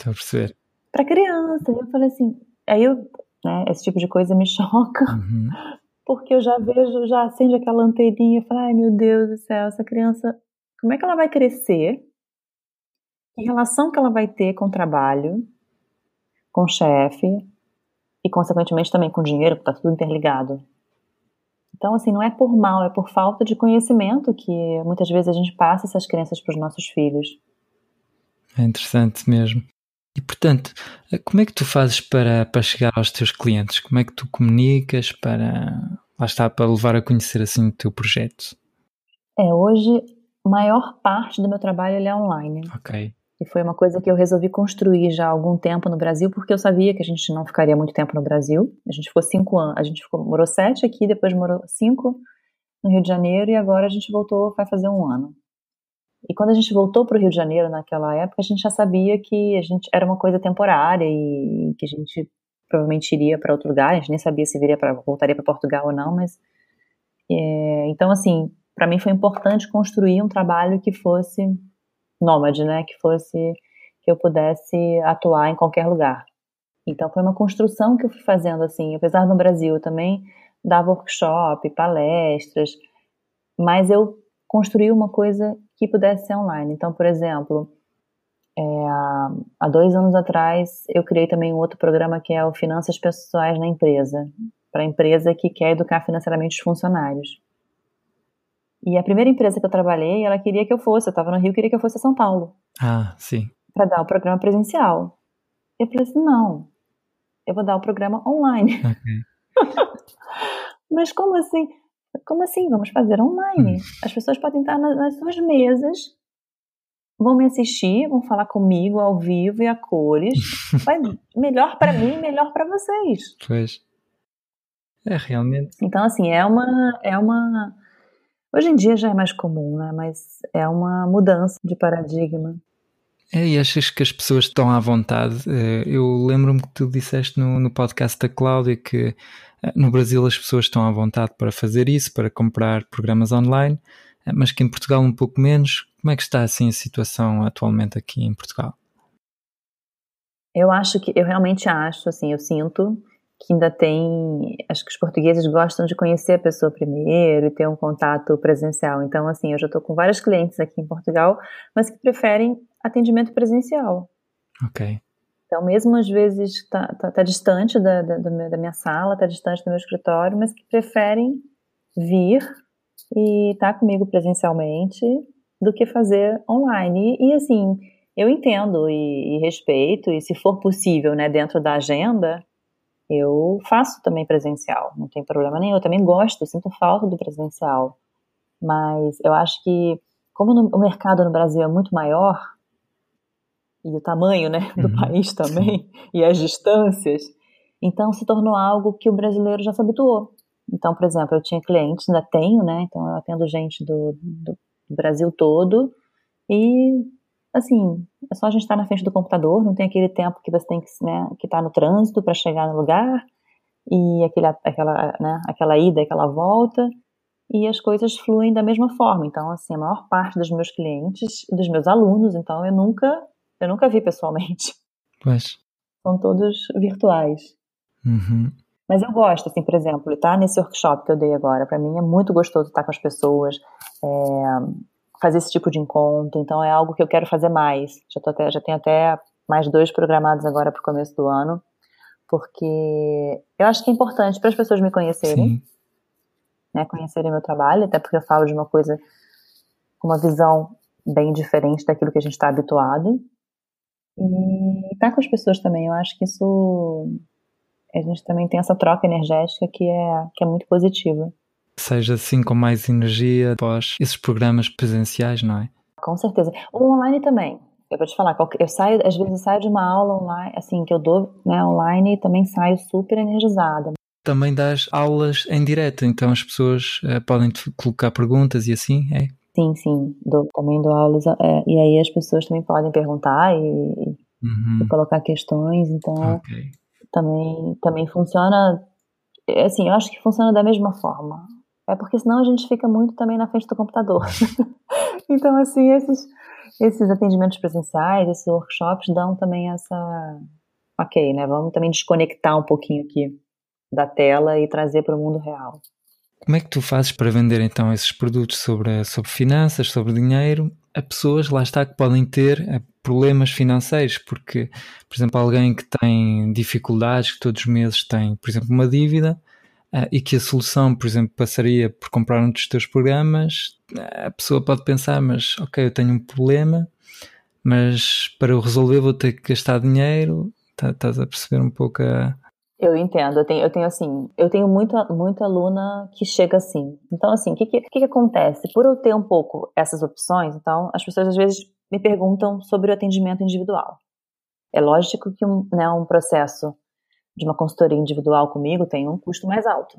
A perceber. Para criança. Eu falei assim, aí eu, né, esse tipo de coisa me choca, uhum. porque eu já vejo, já acende aquela anteninha e falo, ai meu Deus do céu, essa criança, como é que ela vai crescer? Que relação que ela vai ter com o trabalho, com o chefe e, consequentemente, também com dinheiro, porque está tudo interligado. Então, assim, não é por mal, é por falta de conhecimento que muitas vezes a gente passa essas crenças para os nossos filhos. É interessante mesmo. E portanto, como é que tu fazes para, para chegar aos teus clientes? Como é que tu comunicas para lá está para levar a conhecer assim o teu projeto? É, hoje a maior parte do meu trabalho é online. Ok. E foi uma coisa que eu resolvi construir já há algum tempo no Brasil, porque eu sabia que a gente não ficaria muito tempo no Brasil. A gente ficou cinco anos, a gente ficou, morou sete aqui, depois morou cinco no Rio de Janeiro e agora a gente voltou, vai fazer um ano. E quando a gente voltou para o Rio de Janeiro naquela época, a gente já sabia que a gente era uma coisa temporária e que a gente provavelmente iria para outro lugar. A gente nem sabia se viria para voltaria para Portugal ou não, mas é, então assim, para mim foi importante construir um trabalho que fosse nômade, né? Que fosse que eu pudesse atuar em qualquer lugar. Então foi uma construção que eu fui fazendo assim, apesar no Brasil também dava workshop, palestras, mas eu construí uma coisa que pudesse ser online. Então, por exemplo, é, há dois anos atrás eu criei também um outro programa que é o Finanças Pessoais na Empresa, para a empresa que quer educar financeiramente os funcionários. E a primeira empresa que eu trabalhei, ela queria que eu fosse, eu estava no Rio, queria que eu fosse a São Paulo. Ah, sim. Para dar o programa presencial. Eu falei assim, não, eu vou dar o programa online. Okay. Mas como assim? Como assim? Vamos fazer online. Hum. As pessoas podem estar nas, nas suas mesas, vão me assistir, vão falar comigo ao vivo e a cores. Vai melhor para mim, melhor para vocês. Pois. É realmente. Então assim, é uma é uma Hoje em dia já é mais comum, né? Mas é uma mudança de paradigma. É, e achas que as pessoas estão à vontade? Eh, eu lembro-me que tu disseste no, no podcast da Cláudia que eh, no Brasil as pessoas estão à vontade para fazer isso, para comprar programas online, eh, mas que em Portugal um pouco menos. Como é que está assim a situação atualmente aqui em Portugal? Eu acho que, eu realmente acho, assim, eu sinto que ainda tem, acho que os portugueses gostam de conhecer a pessoa primeiro e ter um contato presencial. Então, assim, eu já estou com vários clientes aqui em Portugal, mas que preferem atendimento presencial. Ok. Então, mesmo às vezes está tá, tá distante da, da, da, minha sala, está distante do meu escritório, mas que preferem vir e estar tá comigo presencialmente do que fazer online. E, e assim, eu entendo e, e, respeito, e se for possível, né, dentro da agenda, eu faço também presencial, não tem problema nenhum. Eu também gosto, eu sinto falta do presencial. Mas eu acho que, como no, o mercado no Brasil é muito maior, e o tamanho né, do uhum, país também, e as distâncias, então se tornou algo que o brasileiro já se habituou. Então, por exemplo, eu tinha clientes, ainda tenho, né? Então eu atendo gente do, do Brasil todo, e assim, é só a gente estar na frente do computador, não tem aquele tempo que você tem que né, que estar tá no trânsito para chegar no lugar e aquele, aquela, né, aquela ida, aquela volta e as coisas fluem da mesma forma. Então, assim, a maior parte dos meus clientes, dos meus alunos, então eu nunca, eu nunca vi pessoalmente. Pois. São todos virtuais. Uhum. Mas eu gosto, assim, por exemplo, estar tá nesse workshop que eu dei agora, para mim é muito gostoso estar com as pessoas. É, fazer esse tipo de encontro, então é algo que eu quero fazer mais. Já, tô até, já tenho até mais dois programados agora para o começo do ano, porque eu acho que é importante para as pessoas me conhecerem, né, conhecerem meu trabalho, até porque eu falo de uma coisa com uma visão bem diferente daquilo que a gente está habituado. E estar tá com as pessoas também, eu acho que isso a gente também tem essa troca energética que é, que é muito positiva seja assim com mais energia após esses programas presenciais, não é? Com certeza. O online também. Eu vou te falar, eu saio, às vezes eu saio de uma aula online, assim, que eu dou né, online e também saio super energizada. Também das aulas em direto, então as pessoas uh, podem colocar perguntas e assim, é? Sim, sim, dou, também dou aulas, é, e aí as pessoas também podem perguntar e, uhum. e colocar questões, então okay. também, também funciona, assim, eu acho que funciona da mesma forma. É porque senão a gente fica muito também na frente do computador. então, assim, esses, esses atendimentos presenciais, esses workshops dão também essa. Ok, né? Vamos também desconectar um pouquinho aqui da tela e trazer para o mundo real. Como é que tu fazes para vender então esses produtos sobre, sobre finanças, sobre dinheiro, a pessoas, lá está, que podem ter eh, problemas financeiros? Porque, por exemplo, alguém que tem dificuldades, que todos os meses tem, por exemplo, uma dívida, Uh, e que a solução, por exemplo, passaria por comprar um dos teus programas, a pessoa pode pensar, mas ok, eu tenho um problema, mas para o resolver vou ter que gastar dinheiro. Tá, estás a perceber um pouco a. Eu entendo, eu tenho, eu tenho assim, eu tenho muita, muita aluna que chega assim. Então, assim, o que, que, que, acontece? Por eu ter um pouco essas opções, então, as pessoas às vezes me perguntam sobre o atendimento individual. É lógico que um, né, um processo de uma consultoria individual comigo tem um custo mais alto.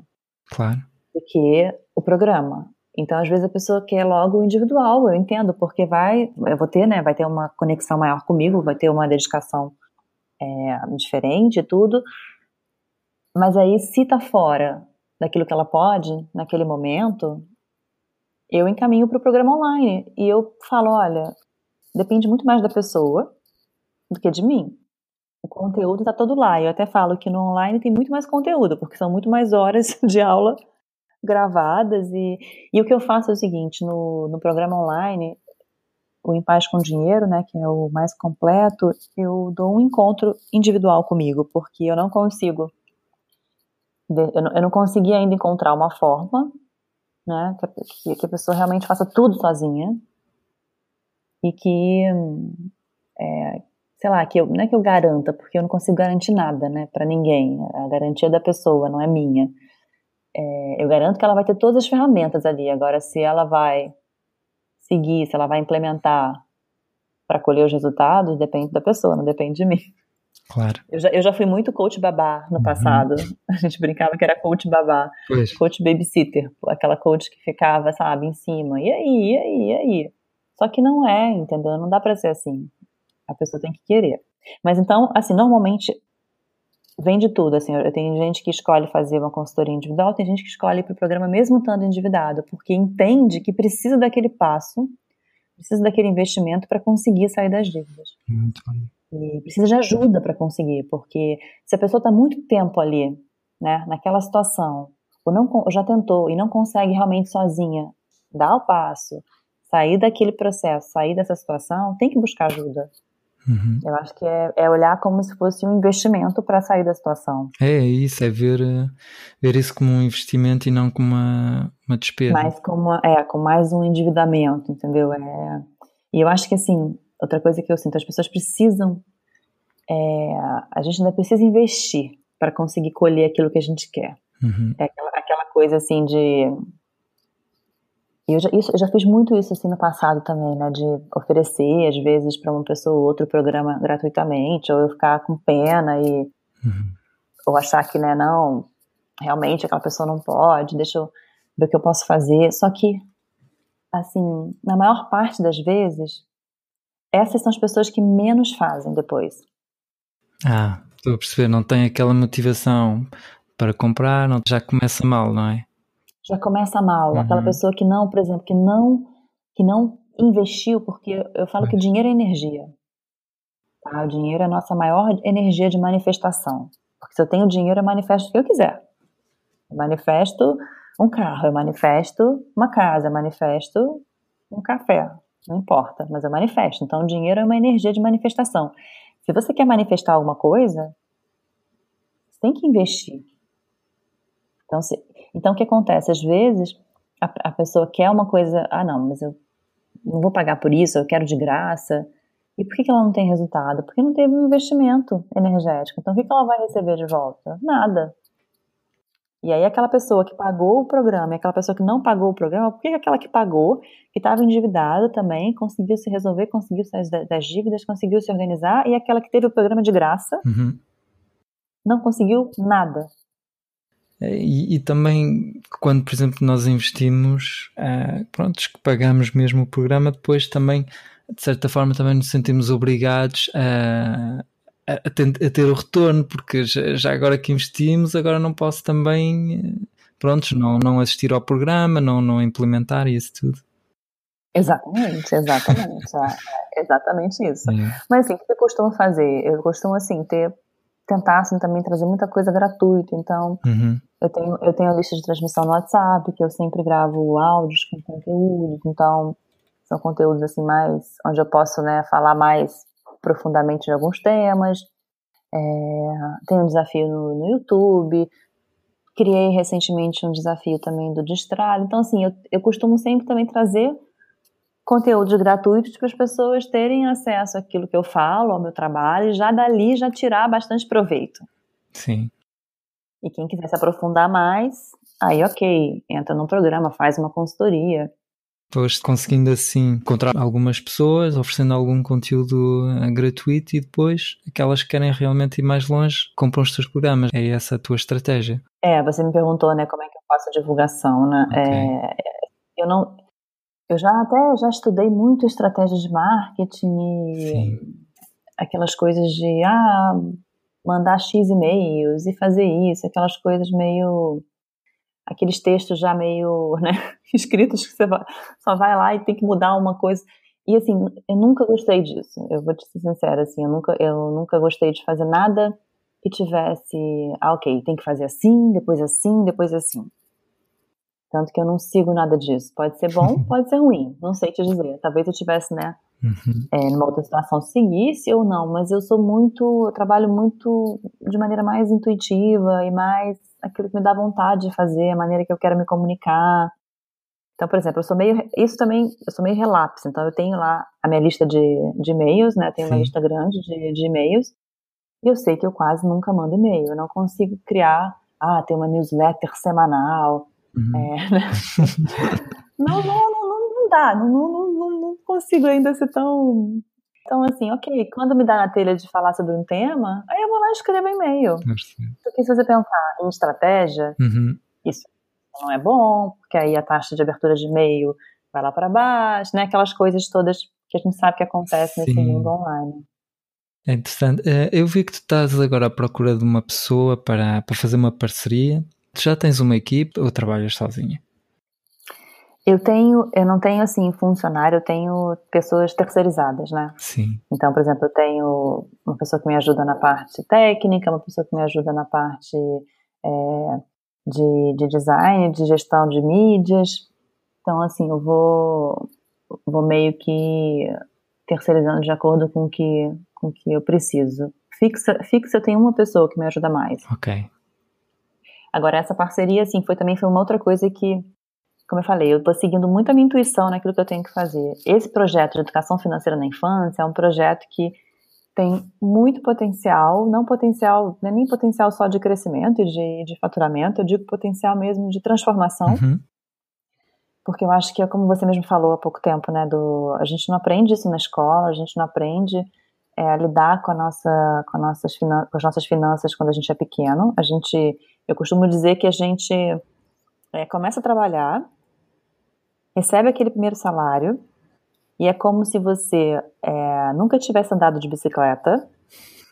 Claro. Do que o programa. Então, às vezes a pessoa quer logo o individual, eu entendo, porque vai, eu vou ter, né, vai ter uma conexão maior comigo, vai ter uma dedicação é, diferente e tudo. Mas aí, se tá fora daquilo que ela pode, naquele momento, eu encaminho para o programa online. E eu falo, olha, depende muito mais da pessoa do que de mim. O conteúdo está todo lá. Eu até falo que no online tem muito mais conteúdo, porque são muito mais horas de aula gravadas. E, e o que eu faço é o seguinte: no, no programa online, o Em Paz com Dinheiro, né, que é o mais completo, eu dou um encontro individual comigo, porque eu não consigo. Eu não, eu não consegui ainda encontrar uma forma né, que, que a pessoa realmente faça tudo sozinha e que, é, sei lá, que eu, não é que eu garanta, porque eu não consigo garantir nada, né, para ninguém. A garantia é da pessoa, não é minha. É, eu garanto que ela vai ter todas as ferramentas ali. Agora, se ela vai seguir, se ela vai implementar para colher os resultados, depende da pessoa, não depende de mim. Claro. Eu já, eu já fui muito coach babá no uhum. passado. A gente brincava que era coach babá. Pois. Coach babysitter. Aquela coach que ficava, sabe, em cima. E aí, e aí, e aí? Só que não é, entendeu? Não dá para ser assim. A pessoa tem que querer. Mas então, assim, normalmente vem de tudo, assim, eu tenho gente que escolhe fazer uma consultoria individual, tem gente que escolhe ir para o programa mesmo estando endividado, porque entende que precisa daquele passo, precisa daquele investimento para conseguir sair das dívidas. Muito bem. E precisa de ajuda para conseguir, porque se a pessoa está muito tempo ali, né, naquela situação, ou não ou já tentou e não consegue realmente sozinha dar o passo, sair daquele processo, sair dessa situação, tem que buscar ajuda. Uhum. Eu acho que é, é, olhar como se fosse um investimento para sair da situação. É, é isso, é ver, ver isso como um investimento e não como uma, uma despesa. Mais como, é, com mais um endividamento, entendeu? É, e eu acho que, assim, outra coisa que eu sinto, as pessoas precisam, é, a gente ainda precisa investir para conseguir colher aquilo que a gente quer. Uhum. É aquela, aquela coisa, assim, de e eu já, isso, eu já fiz muito isso assim no passado também, né? De oferecer, às vezes, para uma pessoa ou outra o programa gratuitamente, ou eu ficar com pena e. Uhum. Ou achar que, né, não, realmente aquela pessoa não pode, deixa eu ver o que eu posso fazer. Só que, assim, na maior parte das vezes, essas são as pessoas que menos fazem depois. Ah, estou a perceber, não tem aquela motivação para comprar, não, já começa mal, não é? Já começa mal. Uhum. Aquela pessoa que não, por exemplo, que não que não investiu, porque eu falo que o dinheiro é energia. Tá? O dinheiro é a nossa maior energia de manifestação. Porque se eu tenho dinheiro, eu manifesto o que eu quiser. Eu manifesto um carro, eu manifesto uma casa, eu manifesto um café. Não importa, mas eu manifesto. Então, o dinheiro é uma energia de manifestação. Se você quer manifestar alguma coisa, você tem que investir. Então, se, então, o que acontece? Às vezes, a, a, pessoa quer uma coisa, ah, não, mas eu não vou pagar por isso, eu quero de graça. E por que, que ela não tem resultado? Porque não teve um investimento energético. Então, o que, que ela vai receber de volta? Nada. E aí, aquela pessoa que pagou o programa e aquela pessoa que não pagou o programa, por que aquela que pagou, que estava endividada também, conseguiu se resolver, conseguiu sair das dívidas, conseguiu se organizar, e aquela que teve o programa de graça uhum. não conseguiu nada. E, e, também quando, por exemplo, nós investimos, uh, pronto, que pagamos mesmo o programa, depois também, de certa forma, também nos sentimos obrigados a, a, a, ter, o retorno, porque já, já, agora que investimos, agora não posso também, pronto, não, não assistir ao programa, não, não implementar isso tudo. Exatamente, exatamente, é, exatamente isso. É. Mas assim, o que eu costumo fazer? Eu costumo assim ter tentar assim, também trazer muita coisa gratuita. Então, uhum. eu, tenho, eu tenho a lista de transmissão no WhatsApp, que eu sempre gravo áudios com conteúdos. Então, são conteúdos assim mais onde eu posso né, falar mais profundamente de alguns temas. É, tem um desafio no, no YouTube. Criei recentemente um desafio também do Destralho. Então, assim, eu, eu costumo sempre também trazer conteúdos gratuitos para as pessoas terem acesso àquilo que eu falo, ao meu trabalho, e já dali já tirar bastante proveito. Sim. E quem quiser se aprofundar mais, aí ok, entra num programa, faz uma consultoria. Foste conseguindo assim encontrar algumas pessoas, oferecendo algum conteúdo eh, gratuito e depois aquelas que querem realmente ir mais longe compram os teus programas. É essa a tua estratégia? É, você me perguntou, né, como é que eu faço a divulgação, né? Okay. É, eu não, eu já até já estudei muito estratégias de marketing e Sim. aquelas coisas de ah, mandar X e-mails e fazer isso, aquelas coisas meio aqueles textos já meio, né, escritos que você só vai lá e tem que mudar uma coisa. E assim, eu nunca gostei disso. Eu vou te ser sincera, assim, eu nunca, eu nunca gostei de fazer nada que tivesse, ah, ok, tem que fazer assim, depois assim, depois assim. Tanto que eu não sigo nada disso. Pode ser bom, pode ser ruim. Não sei te dizer. Talvez eu tivesse, né, uhum. é, numa outra situação, seguisse ou não. Mas eu sou muito, eu trabalho muito de maneira mais intuitiva e mais aquilo que me dá vontade de fazer, a maneira que eu quero me comunicar. Então, por exemplo, eu sou meio, isso também, eu sou meio relapso. Então, eu tenho lá a minha lista de, de e-mails, né? Eu tenho Sim. uma lista grande de, de e-mails. E eu sei que eu quase nunca mando e-mail. Eu não consigo criar, ah, tem uma newsletter semanal. Uhum. É, né? não, não, não, não, dá. Não, não, não, não consigo ainda ser tão então, assim, ok, quando me dá na telha de falar sobre um tema, aí eu vou lá e escrevo e-mail. Porque se você pensar em estratégia, uhum. isso não é bom, porque aí a taxa de abertura de e-mail vai lá para baixo, né? Aquelas coisas todas que a gente sabe que acontece nesse mundo online. É interessante. Eh, eu vi que tu estás agora à procura de uma pessoa para, para fazer uma parceria. Já tens uma equipe ou trabalhas sozinha? Eu tenho, eu não tenho assim funcionário, eu tenho pessoas terceirizadas, né? Sim. Então, por exemplo, eu tenho uma pessoa que me ajuda na parte técnica, uma pessoa que me ajuda na parte é, de, de design, de gestão de mídias. Então, assim, eu vou, vou meio que terceirizando de acordo com o que, com que eu preciso. Fixa, fixa, eu tenho uma pessoa que me ajuda mais. Ok. Agora, essa parceria, assim, foi também foi uma outra coisa que como eu falei, eu estou seguindo muito a minha intuição naquilo que eu tenho que fazer. Esse projeto de educação financeira na infância é um projeto que tem muito potencial, não potencial, não é nem potencial só de crescimento e de, de faturamento, eu digo potencial mesmo de transformação. Uhum. Porque eu acho que é como você mesmo falou há pouco tempo, né? Do, a gente não aprende isso na escola, a gente não aprende é, lidar com, a nossa, com, nossas com as nossas finanças quando a gente é pequeno. A gente, eu costumo dizer que a gente é, começa a trabalhar recebe aquele primeiro salário e é como se você é, nunca tivesse andado de bicicleta,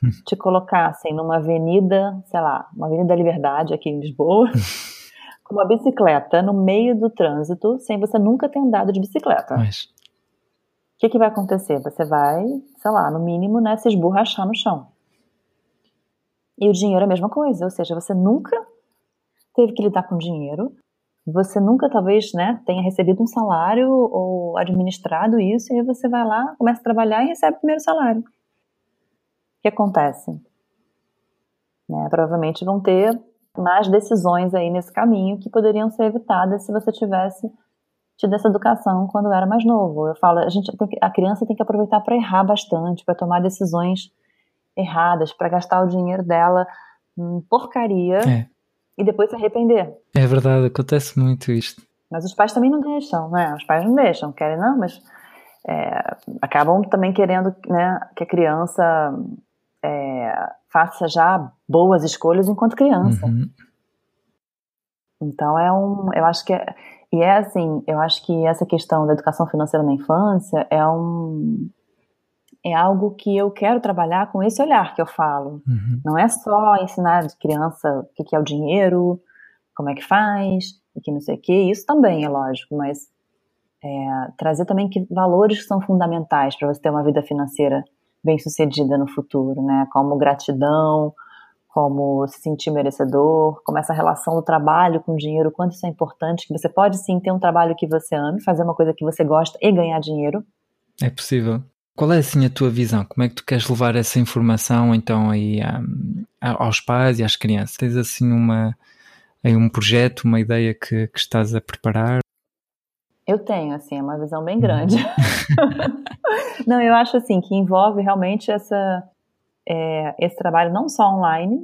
te colocassem numa avenida, sei lá, uma avenida da Liberdade aqui em Lisboa, com uma bicicleta no meio do trânsito, sem você nunca ter andado de bicicleta. Mas... O que, que vai acontecer? Você vai, sei lá, no mínimo, né, se esborrachar no chão. E o dinheiro é a mesma coisa, ou seja, você nunca teve que lidar com dinheiro, você nunca talvez né, tenha recebido um salário ou administrado isso, e aí você vai lá, começa a trabalhar e recebe o primeiro salário. O que acontece? Né, provavelmente vão ter mais decisões aí nesse caminho que poderiam ser evitadas se você tivesse tido essa educação quando era mais novo. Eu falo, a gente que, a criança tem que aproveitar para errar bastante, para tomar decisões erradas, para gastar o dinheiro dela em porcaria. É e depois se arrepender. É verdade, acontece muito isto. Mas os pais também não deixam, né? Os pais não deixam, querem não, mas é, acabam também querendo né, que a criança é, faça já boas escolhas enquanto criança. Uhum. Então é um, eu acho que é, e é assim, eu acho que essa questão da educação financeira na infância é um é algo que eu quero trabalhar com esse olhar que eu falo. Uhum. Não é só ensinar de criança o que é o dinheiro, como é que faz, e que não sei o que, isso também é lógico, mas é, trazer também que valores que são fundamentais para você ter uma vida financeira bem sucedida no futuro, né? Como gratidão, como se sentir merecedor, como essa relação do trabalho com o dinheiro, quanto isso é importante, que você pode sim ter um trabalho que você ame, fazer uma coisa que você gosta e ganhar dinheiro. É possível. Qual é assim a tua visão? Como é que tu queres levar essa informação então aí um, aos pais e às crianças? Tens assim uma aí um projeto, uma ideia que, que estás a preparar? Eu tenho, assim, é uma visão bem grande. Uhum. não, eu acho assim que envolve realmente essa é, esse trabalho não só online,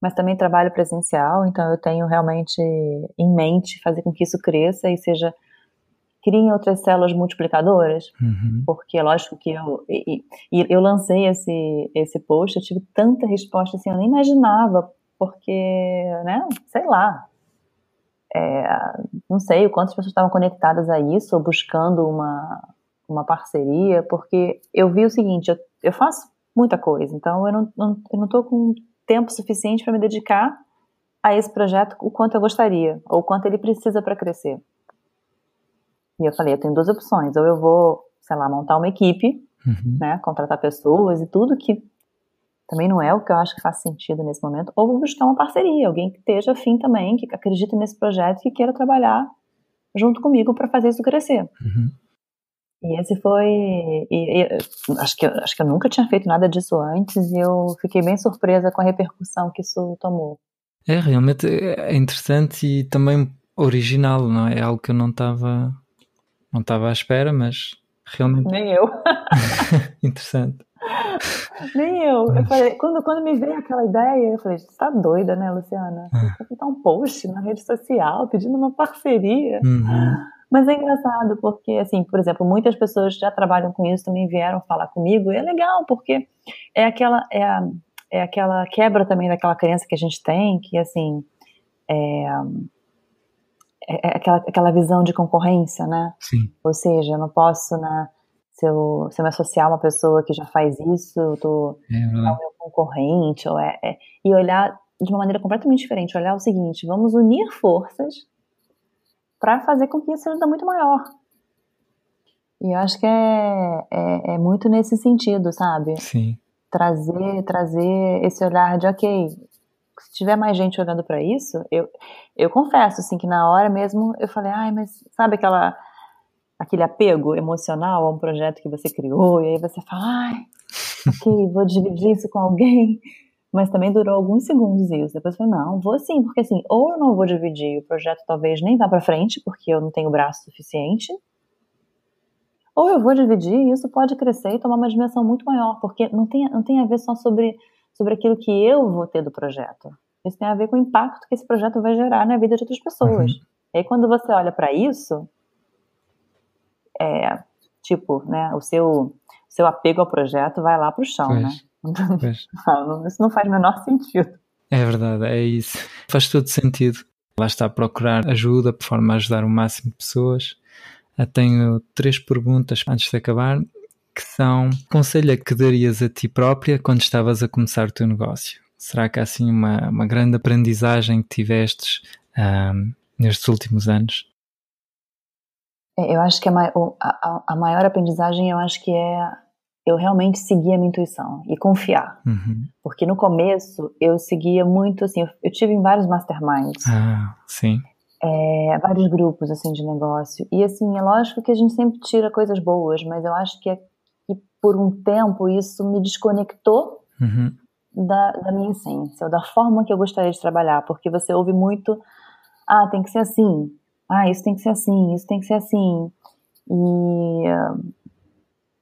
mas também trabalho presencial. Então eu tenho realmente em mente fazer com que isso cresça e seja criem outras células multiplicadoras, uhum. porque é lógico que eu e, e, eu lancei esse esse post, eu tive tanta resposta assim, eu nem imaginava, porque, né, sei lá, é, não sei quantas pessoas estavam conectadas a isso ou buscando uma, uma parceria, porque eu vi o seguinte, eu, eu faço muita coisa, então eu não, não, eu não tô com tempo suficiente para me dedicar a esse projeto o quanto eu gostaria, ou o quanto ele precisa para crescer. E eu falei, eu tenho duas opções, ou eu vou, sei lá, montar uma equipe, uhum. né, contratar pessoas e tudo que também não é o que eu acho que faz sentido nesse momento, ou vou buscar uma parceria, alguém que esteja afim também, que acredite nesse projeto e que queira trabalhar junto comigo para fazer isso crescer. Uhum. E esse foi. E, e, acho, que, acho que eu nunca tinha feito nada disso antes e eu fiquei bem surpresa com a repercussão que isso tomou. É, realmente é interessante e também original, não é? É algo que eu não estava não estava à espera, mas realmente. Nem eu. interessante. Nem eu. eu falei, quando, quando me veio aquela ideia, eu falei, você tá doida, né, Luciana? Você botar um post na rede social pedindo uma parceria. Uhum. Mas é engraçado, porque, assim, por exemplo, muitas pessoas já trabalham com isso, também vieram falar comigo, e é legal, porque é aquela, é, a, é aquela quebra também daquela crença que a gente tem, que, assim, é, é, é aquela, aquela visão de concorrência, né? Sim. Ou seja, eu não posso, né, se eu, se eu me associar a uma pessoa que já faz isso, eu tô é, é o meu concorrente, ou é, é, e olhar de uma maneira completamente diferente, olhar o seguinte, vamos unir forças para fazer com que isso seja muito maior. E eu acho que é, é, é, muito nesse sentido, sabe? Sim. Trazer, trazer esse olhar de, ok, se tiver mais gente olhando para isso, eu, eu confesso, assim, que na hora mesmo eu falei, ai, mas sabe aquela, aquele apego emocional a um projeto que você criou, e aí você fala, ai, ok, vou dividir isso com alguém, mas também durou alguns segundos isso. Depois eu falei, não, vou sim, porque assim, ou eu não vou dividir, o projeto talvez nem vá para frente, porque eu não tenho braço suficiente, ou eu vou dividir e isso pode crescer e tomar uma dimensão muito maior, porque não tem, não tem a ver só sobre, sobre aquilo que eu vou ter do projeto. Isso tem a ver com o impacto que esse projeto vai gerar na vida de outras pessoas. Uhum. E aí quando você olha para isso, é, tipo, né, o seu, seu apego ao projeto vai lá para o chão, pois. né? Não, isso não faz o menor sentido. É verdade, é isso. Faz todo sentido. Lá está a procurar ajuda, por forma a ajudar o máximo de pessoas. Eu tenho três perguntas antes de acabar, que são: conselho é que darias a ti própria quando estavas a começar o teu negócio? Será que há assim uma, uma grande aprendizagem que tivestes um, nestes últimos anos? É, eu acho que a, a, a maior aprendizagem eu acho que é eu realmente seguia a minha intuição e confiar. Uhum. Porque no começo eu seguia muito assim, eu, eu tive em vários masterminds. Ah, sim. É, vários grupos assim de negócio. E assim, é lógico que a gente sempre tira coisas boas, mas eu acho que, é, que por um tempo isso me desconectou uhum. da, da minha essência, ou da forma que eu gostaria de trabalhar, porque você ouve muito, ah, tem que ser assim, ah, isso tem que ser assim, isso tem que ser assim. E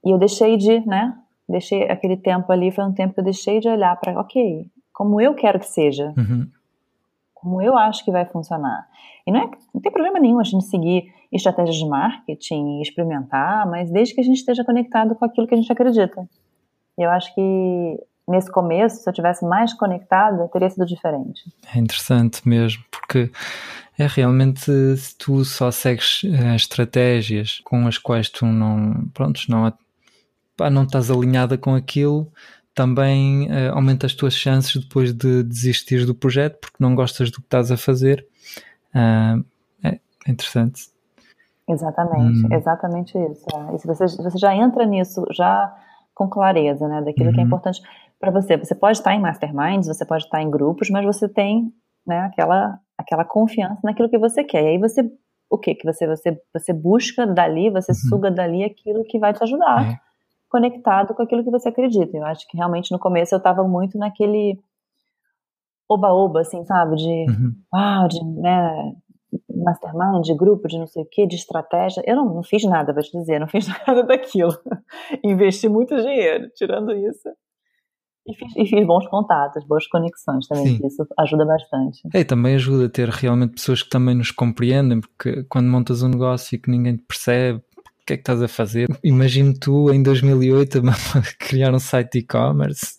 e eu deixei de, né? Deixei aquele tempo ali, foi um tempo que eu deixei de olhar para, ok, como eu quero que seja. Uhum. Como eu acho que vai funcionar. E não, é, não tem problema nenhum a gente seguir estratégias de marketing experimentar, mas desde que a gente esteja conectado com aquilo que a gente acredita. E eu acho que nesse começo, se eu tivesse mais conectada, teria sido diferente. É interessante mesmo, porque é realmente se tu só segues uh, estratégias com as quais tu não, pronto, não pá, não estás alinhada com aquilo, também uh, aumenta as tuas chances depois de desistir do projeto porque não gostas do que estás a fazer. Uh, é interessante. Exatamente, hum. exatamente isso. É. E se você, você já entra nisso já com clareza, né, daquilo uhum. que é uhum. importante para você. Você pode estar em masterminds, você pode estar em grupos, mas você tem, né, aquela aquela confiança naquilo que você quer. E aí você o que que você você você busca dali, você uhum. suga dali aquilo que vai te ajudar. É conectado com aquilo que você acredita. Eu acho que realmente no começo eu estava muito naquele oba-oba, assim, sabe? De, uhum. ah, de, né, mastermind, de grupo, de não sei o que, de estratégia. Eu não, não fiz nada, vou te dizer, não fiz nada daquilo. Investi muito dinheiro, tirando isso. E fiz, e fiz, bons contatos, boas conexões também, isso ajuda bastante. É, e também ajuda a ter realmente pessoas que também nos compreendem, porque quando montas um negócio e que ninguém te percebe, que é que estás a fazer? Imagino tu em 2008 a criar um site de e-commerce.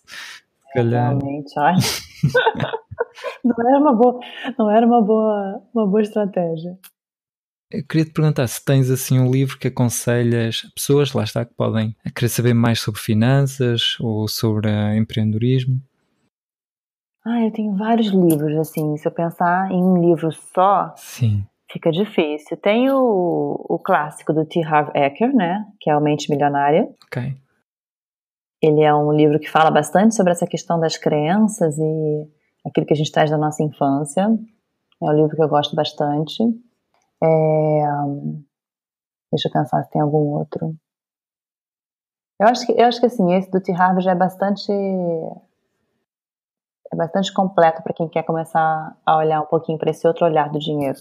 Realmente, olha. não era uma boa, não era uma boa, uma boa estratégia. Eu queria te perguntar se tens assim um livro que aconselhas a pessoas, lá está, que podem querer saber mais sobre finanças ou sobre empreendedorismo. Ah, eu tenho vários livros, assim, se eu pensar em um livro só, Sim. Fica difícil. Tem o, o clássico do T. Harv Eker, né, que é A Mente Milionária. Ok. Ele é um livro que fala bastante sobre essa questão das crenças e aquilo que a gente traz da nossa infância. É um livro que eu gosto bastante. É... Deixa eu pensar se tem algum outro. Eu acho que, eu acho que assim, esse do T. Harvey já é bastante é bastante completo para quem quer começar a olhar um pouquinho para esse outro olhar do dinheiro.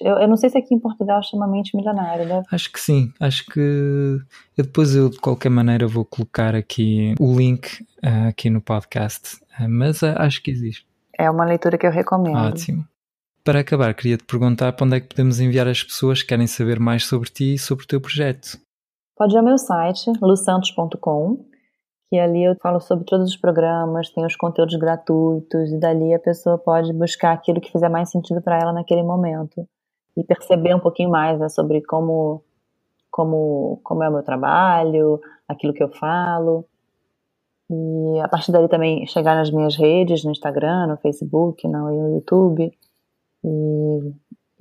Eu, eu, não sei se aqui em Portugal chama mente milionária, né? Acho que sim, acho que eu depois eu de qualquer maneira vou colocar aqui o link uh, aqui no podcast, uh, mas uh, acho que existe. É uma leitura que eu recomendo. Ótimo. Para acabar, queria te perguntar para onde é que podemos enviar as pessoas que querem saber mais sobre ti e sobre o teu projeto. Pode ir ao meu site, lusantos.com, que ali eu falo sobre todos os programas, tem os conteúdos gratuitos, e dali a pessoa pode buscar aquilo que fizer mais sentido para ela naquele momento. E perceber um pouquinho mais né, sobre como, como, como é o meu trabalho, aquilo que eu falo. E a partir dali também chegar nas minhas redes, no Instagram, no Facebook, no YouTube e,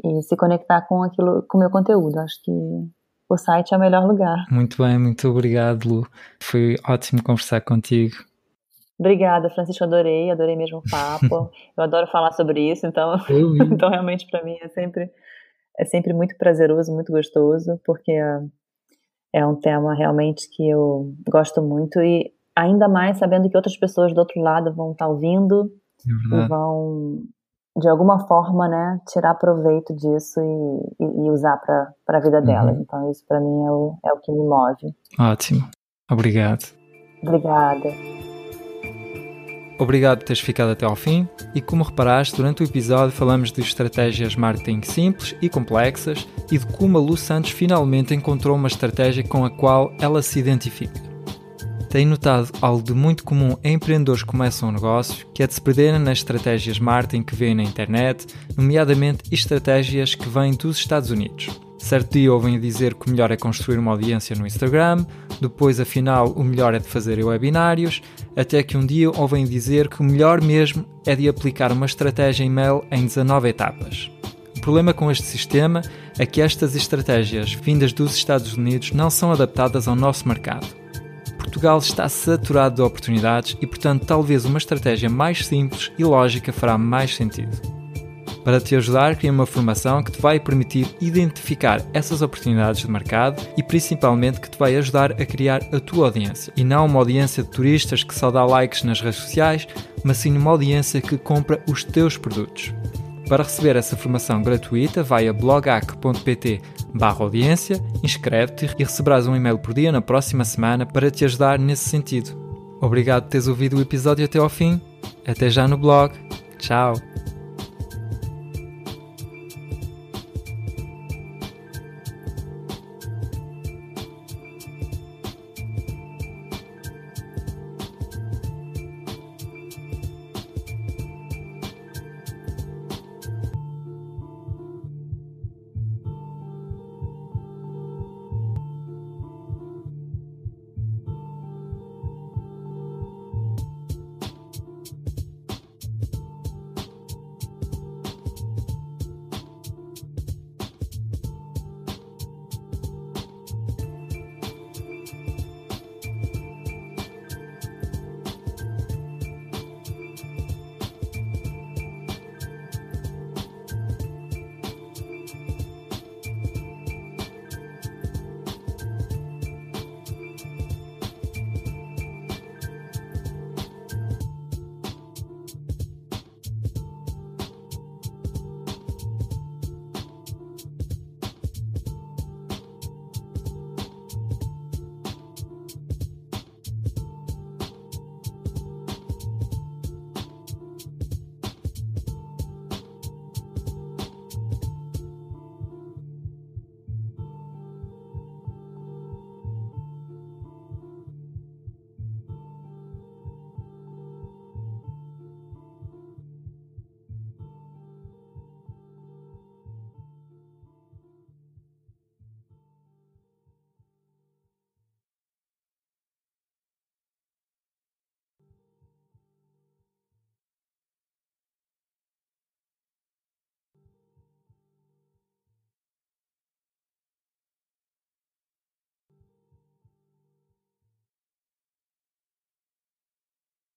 e se conectar com aquilo, com o meu conteúdo. Acho que o site é o melhor lugar. Muito bem, muito obrigado, Lu. Foi ótimo conversar contigo. Obrigada, Francisco, adorei, adorei mesmo o papo. Eu adoro falar sobre isso, então, então realmente para mim é sempre é sempre muito prazeroso, muito gostoso, porque é, é um tema realmente que eu gosto muito e ainda mais sabendo que outras pessoas do outro lado vão estar ouvindo é e vão de alguma forma, né, tirar proveito disso e, e, e usar para a vida delas. Uhum. Então, isso para mim é o, é o que me move. Ótimo. Obrigado. Obrigada. Obrigado por teres ficado até ao fim. E como reparaste, durante o episódio falamos de estratégias marketing simples e complexas e de como a Lu Santos finalmente encontrou uma estratégia com a qual ela se identifica. Tenho notado algo de muito comum em empreendedores que começam um negócio, que é de se perderem nas estratégias marketing que vêem na internet, nomeadamente estratégias que vêm dos Estados Unidos. Certo dia ouvem dizer que o melhor é construir uma audiência no Instagram, depois afinal o melhor é de fazer webinários, até que um dia ouvem dizer que o melhor mesmo é de aplicar uma estratégia e-mail em 19 etapas. O problema com este sistema é que estas estratégias vindas dos Estados Unidos não são adaptadas ao nosso mercado. Portugal está saturado de oportunidades e, portanto, talvez uma estratégia mais simples e lógica fará mais sentido. Para te ajudar, criei uma formação que te vai permitir identificar essas oportunidades de mercado e principalmente que te vai ajudar a criar a tua audiência. E não uma audiência de turistas que só dá likes nas redes sociais, mas sim uma audiência que compra os teus produtos. Para receber essa formação gratuita, vai a blogac.pt barra audiência, inscreve-te e receberás um e-mail por dia na próxima semana para te ajudar nesse sentido. Obrigado por teres ouvido o episódio até ao fim. Até já no blog. Tchau!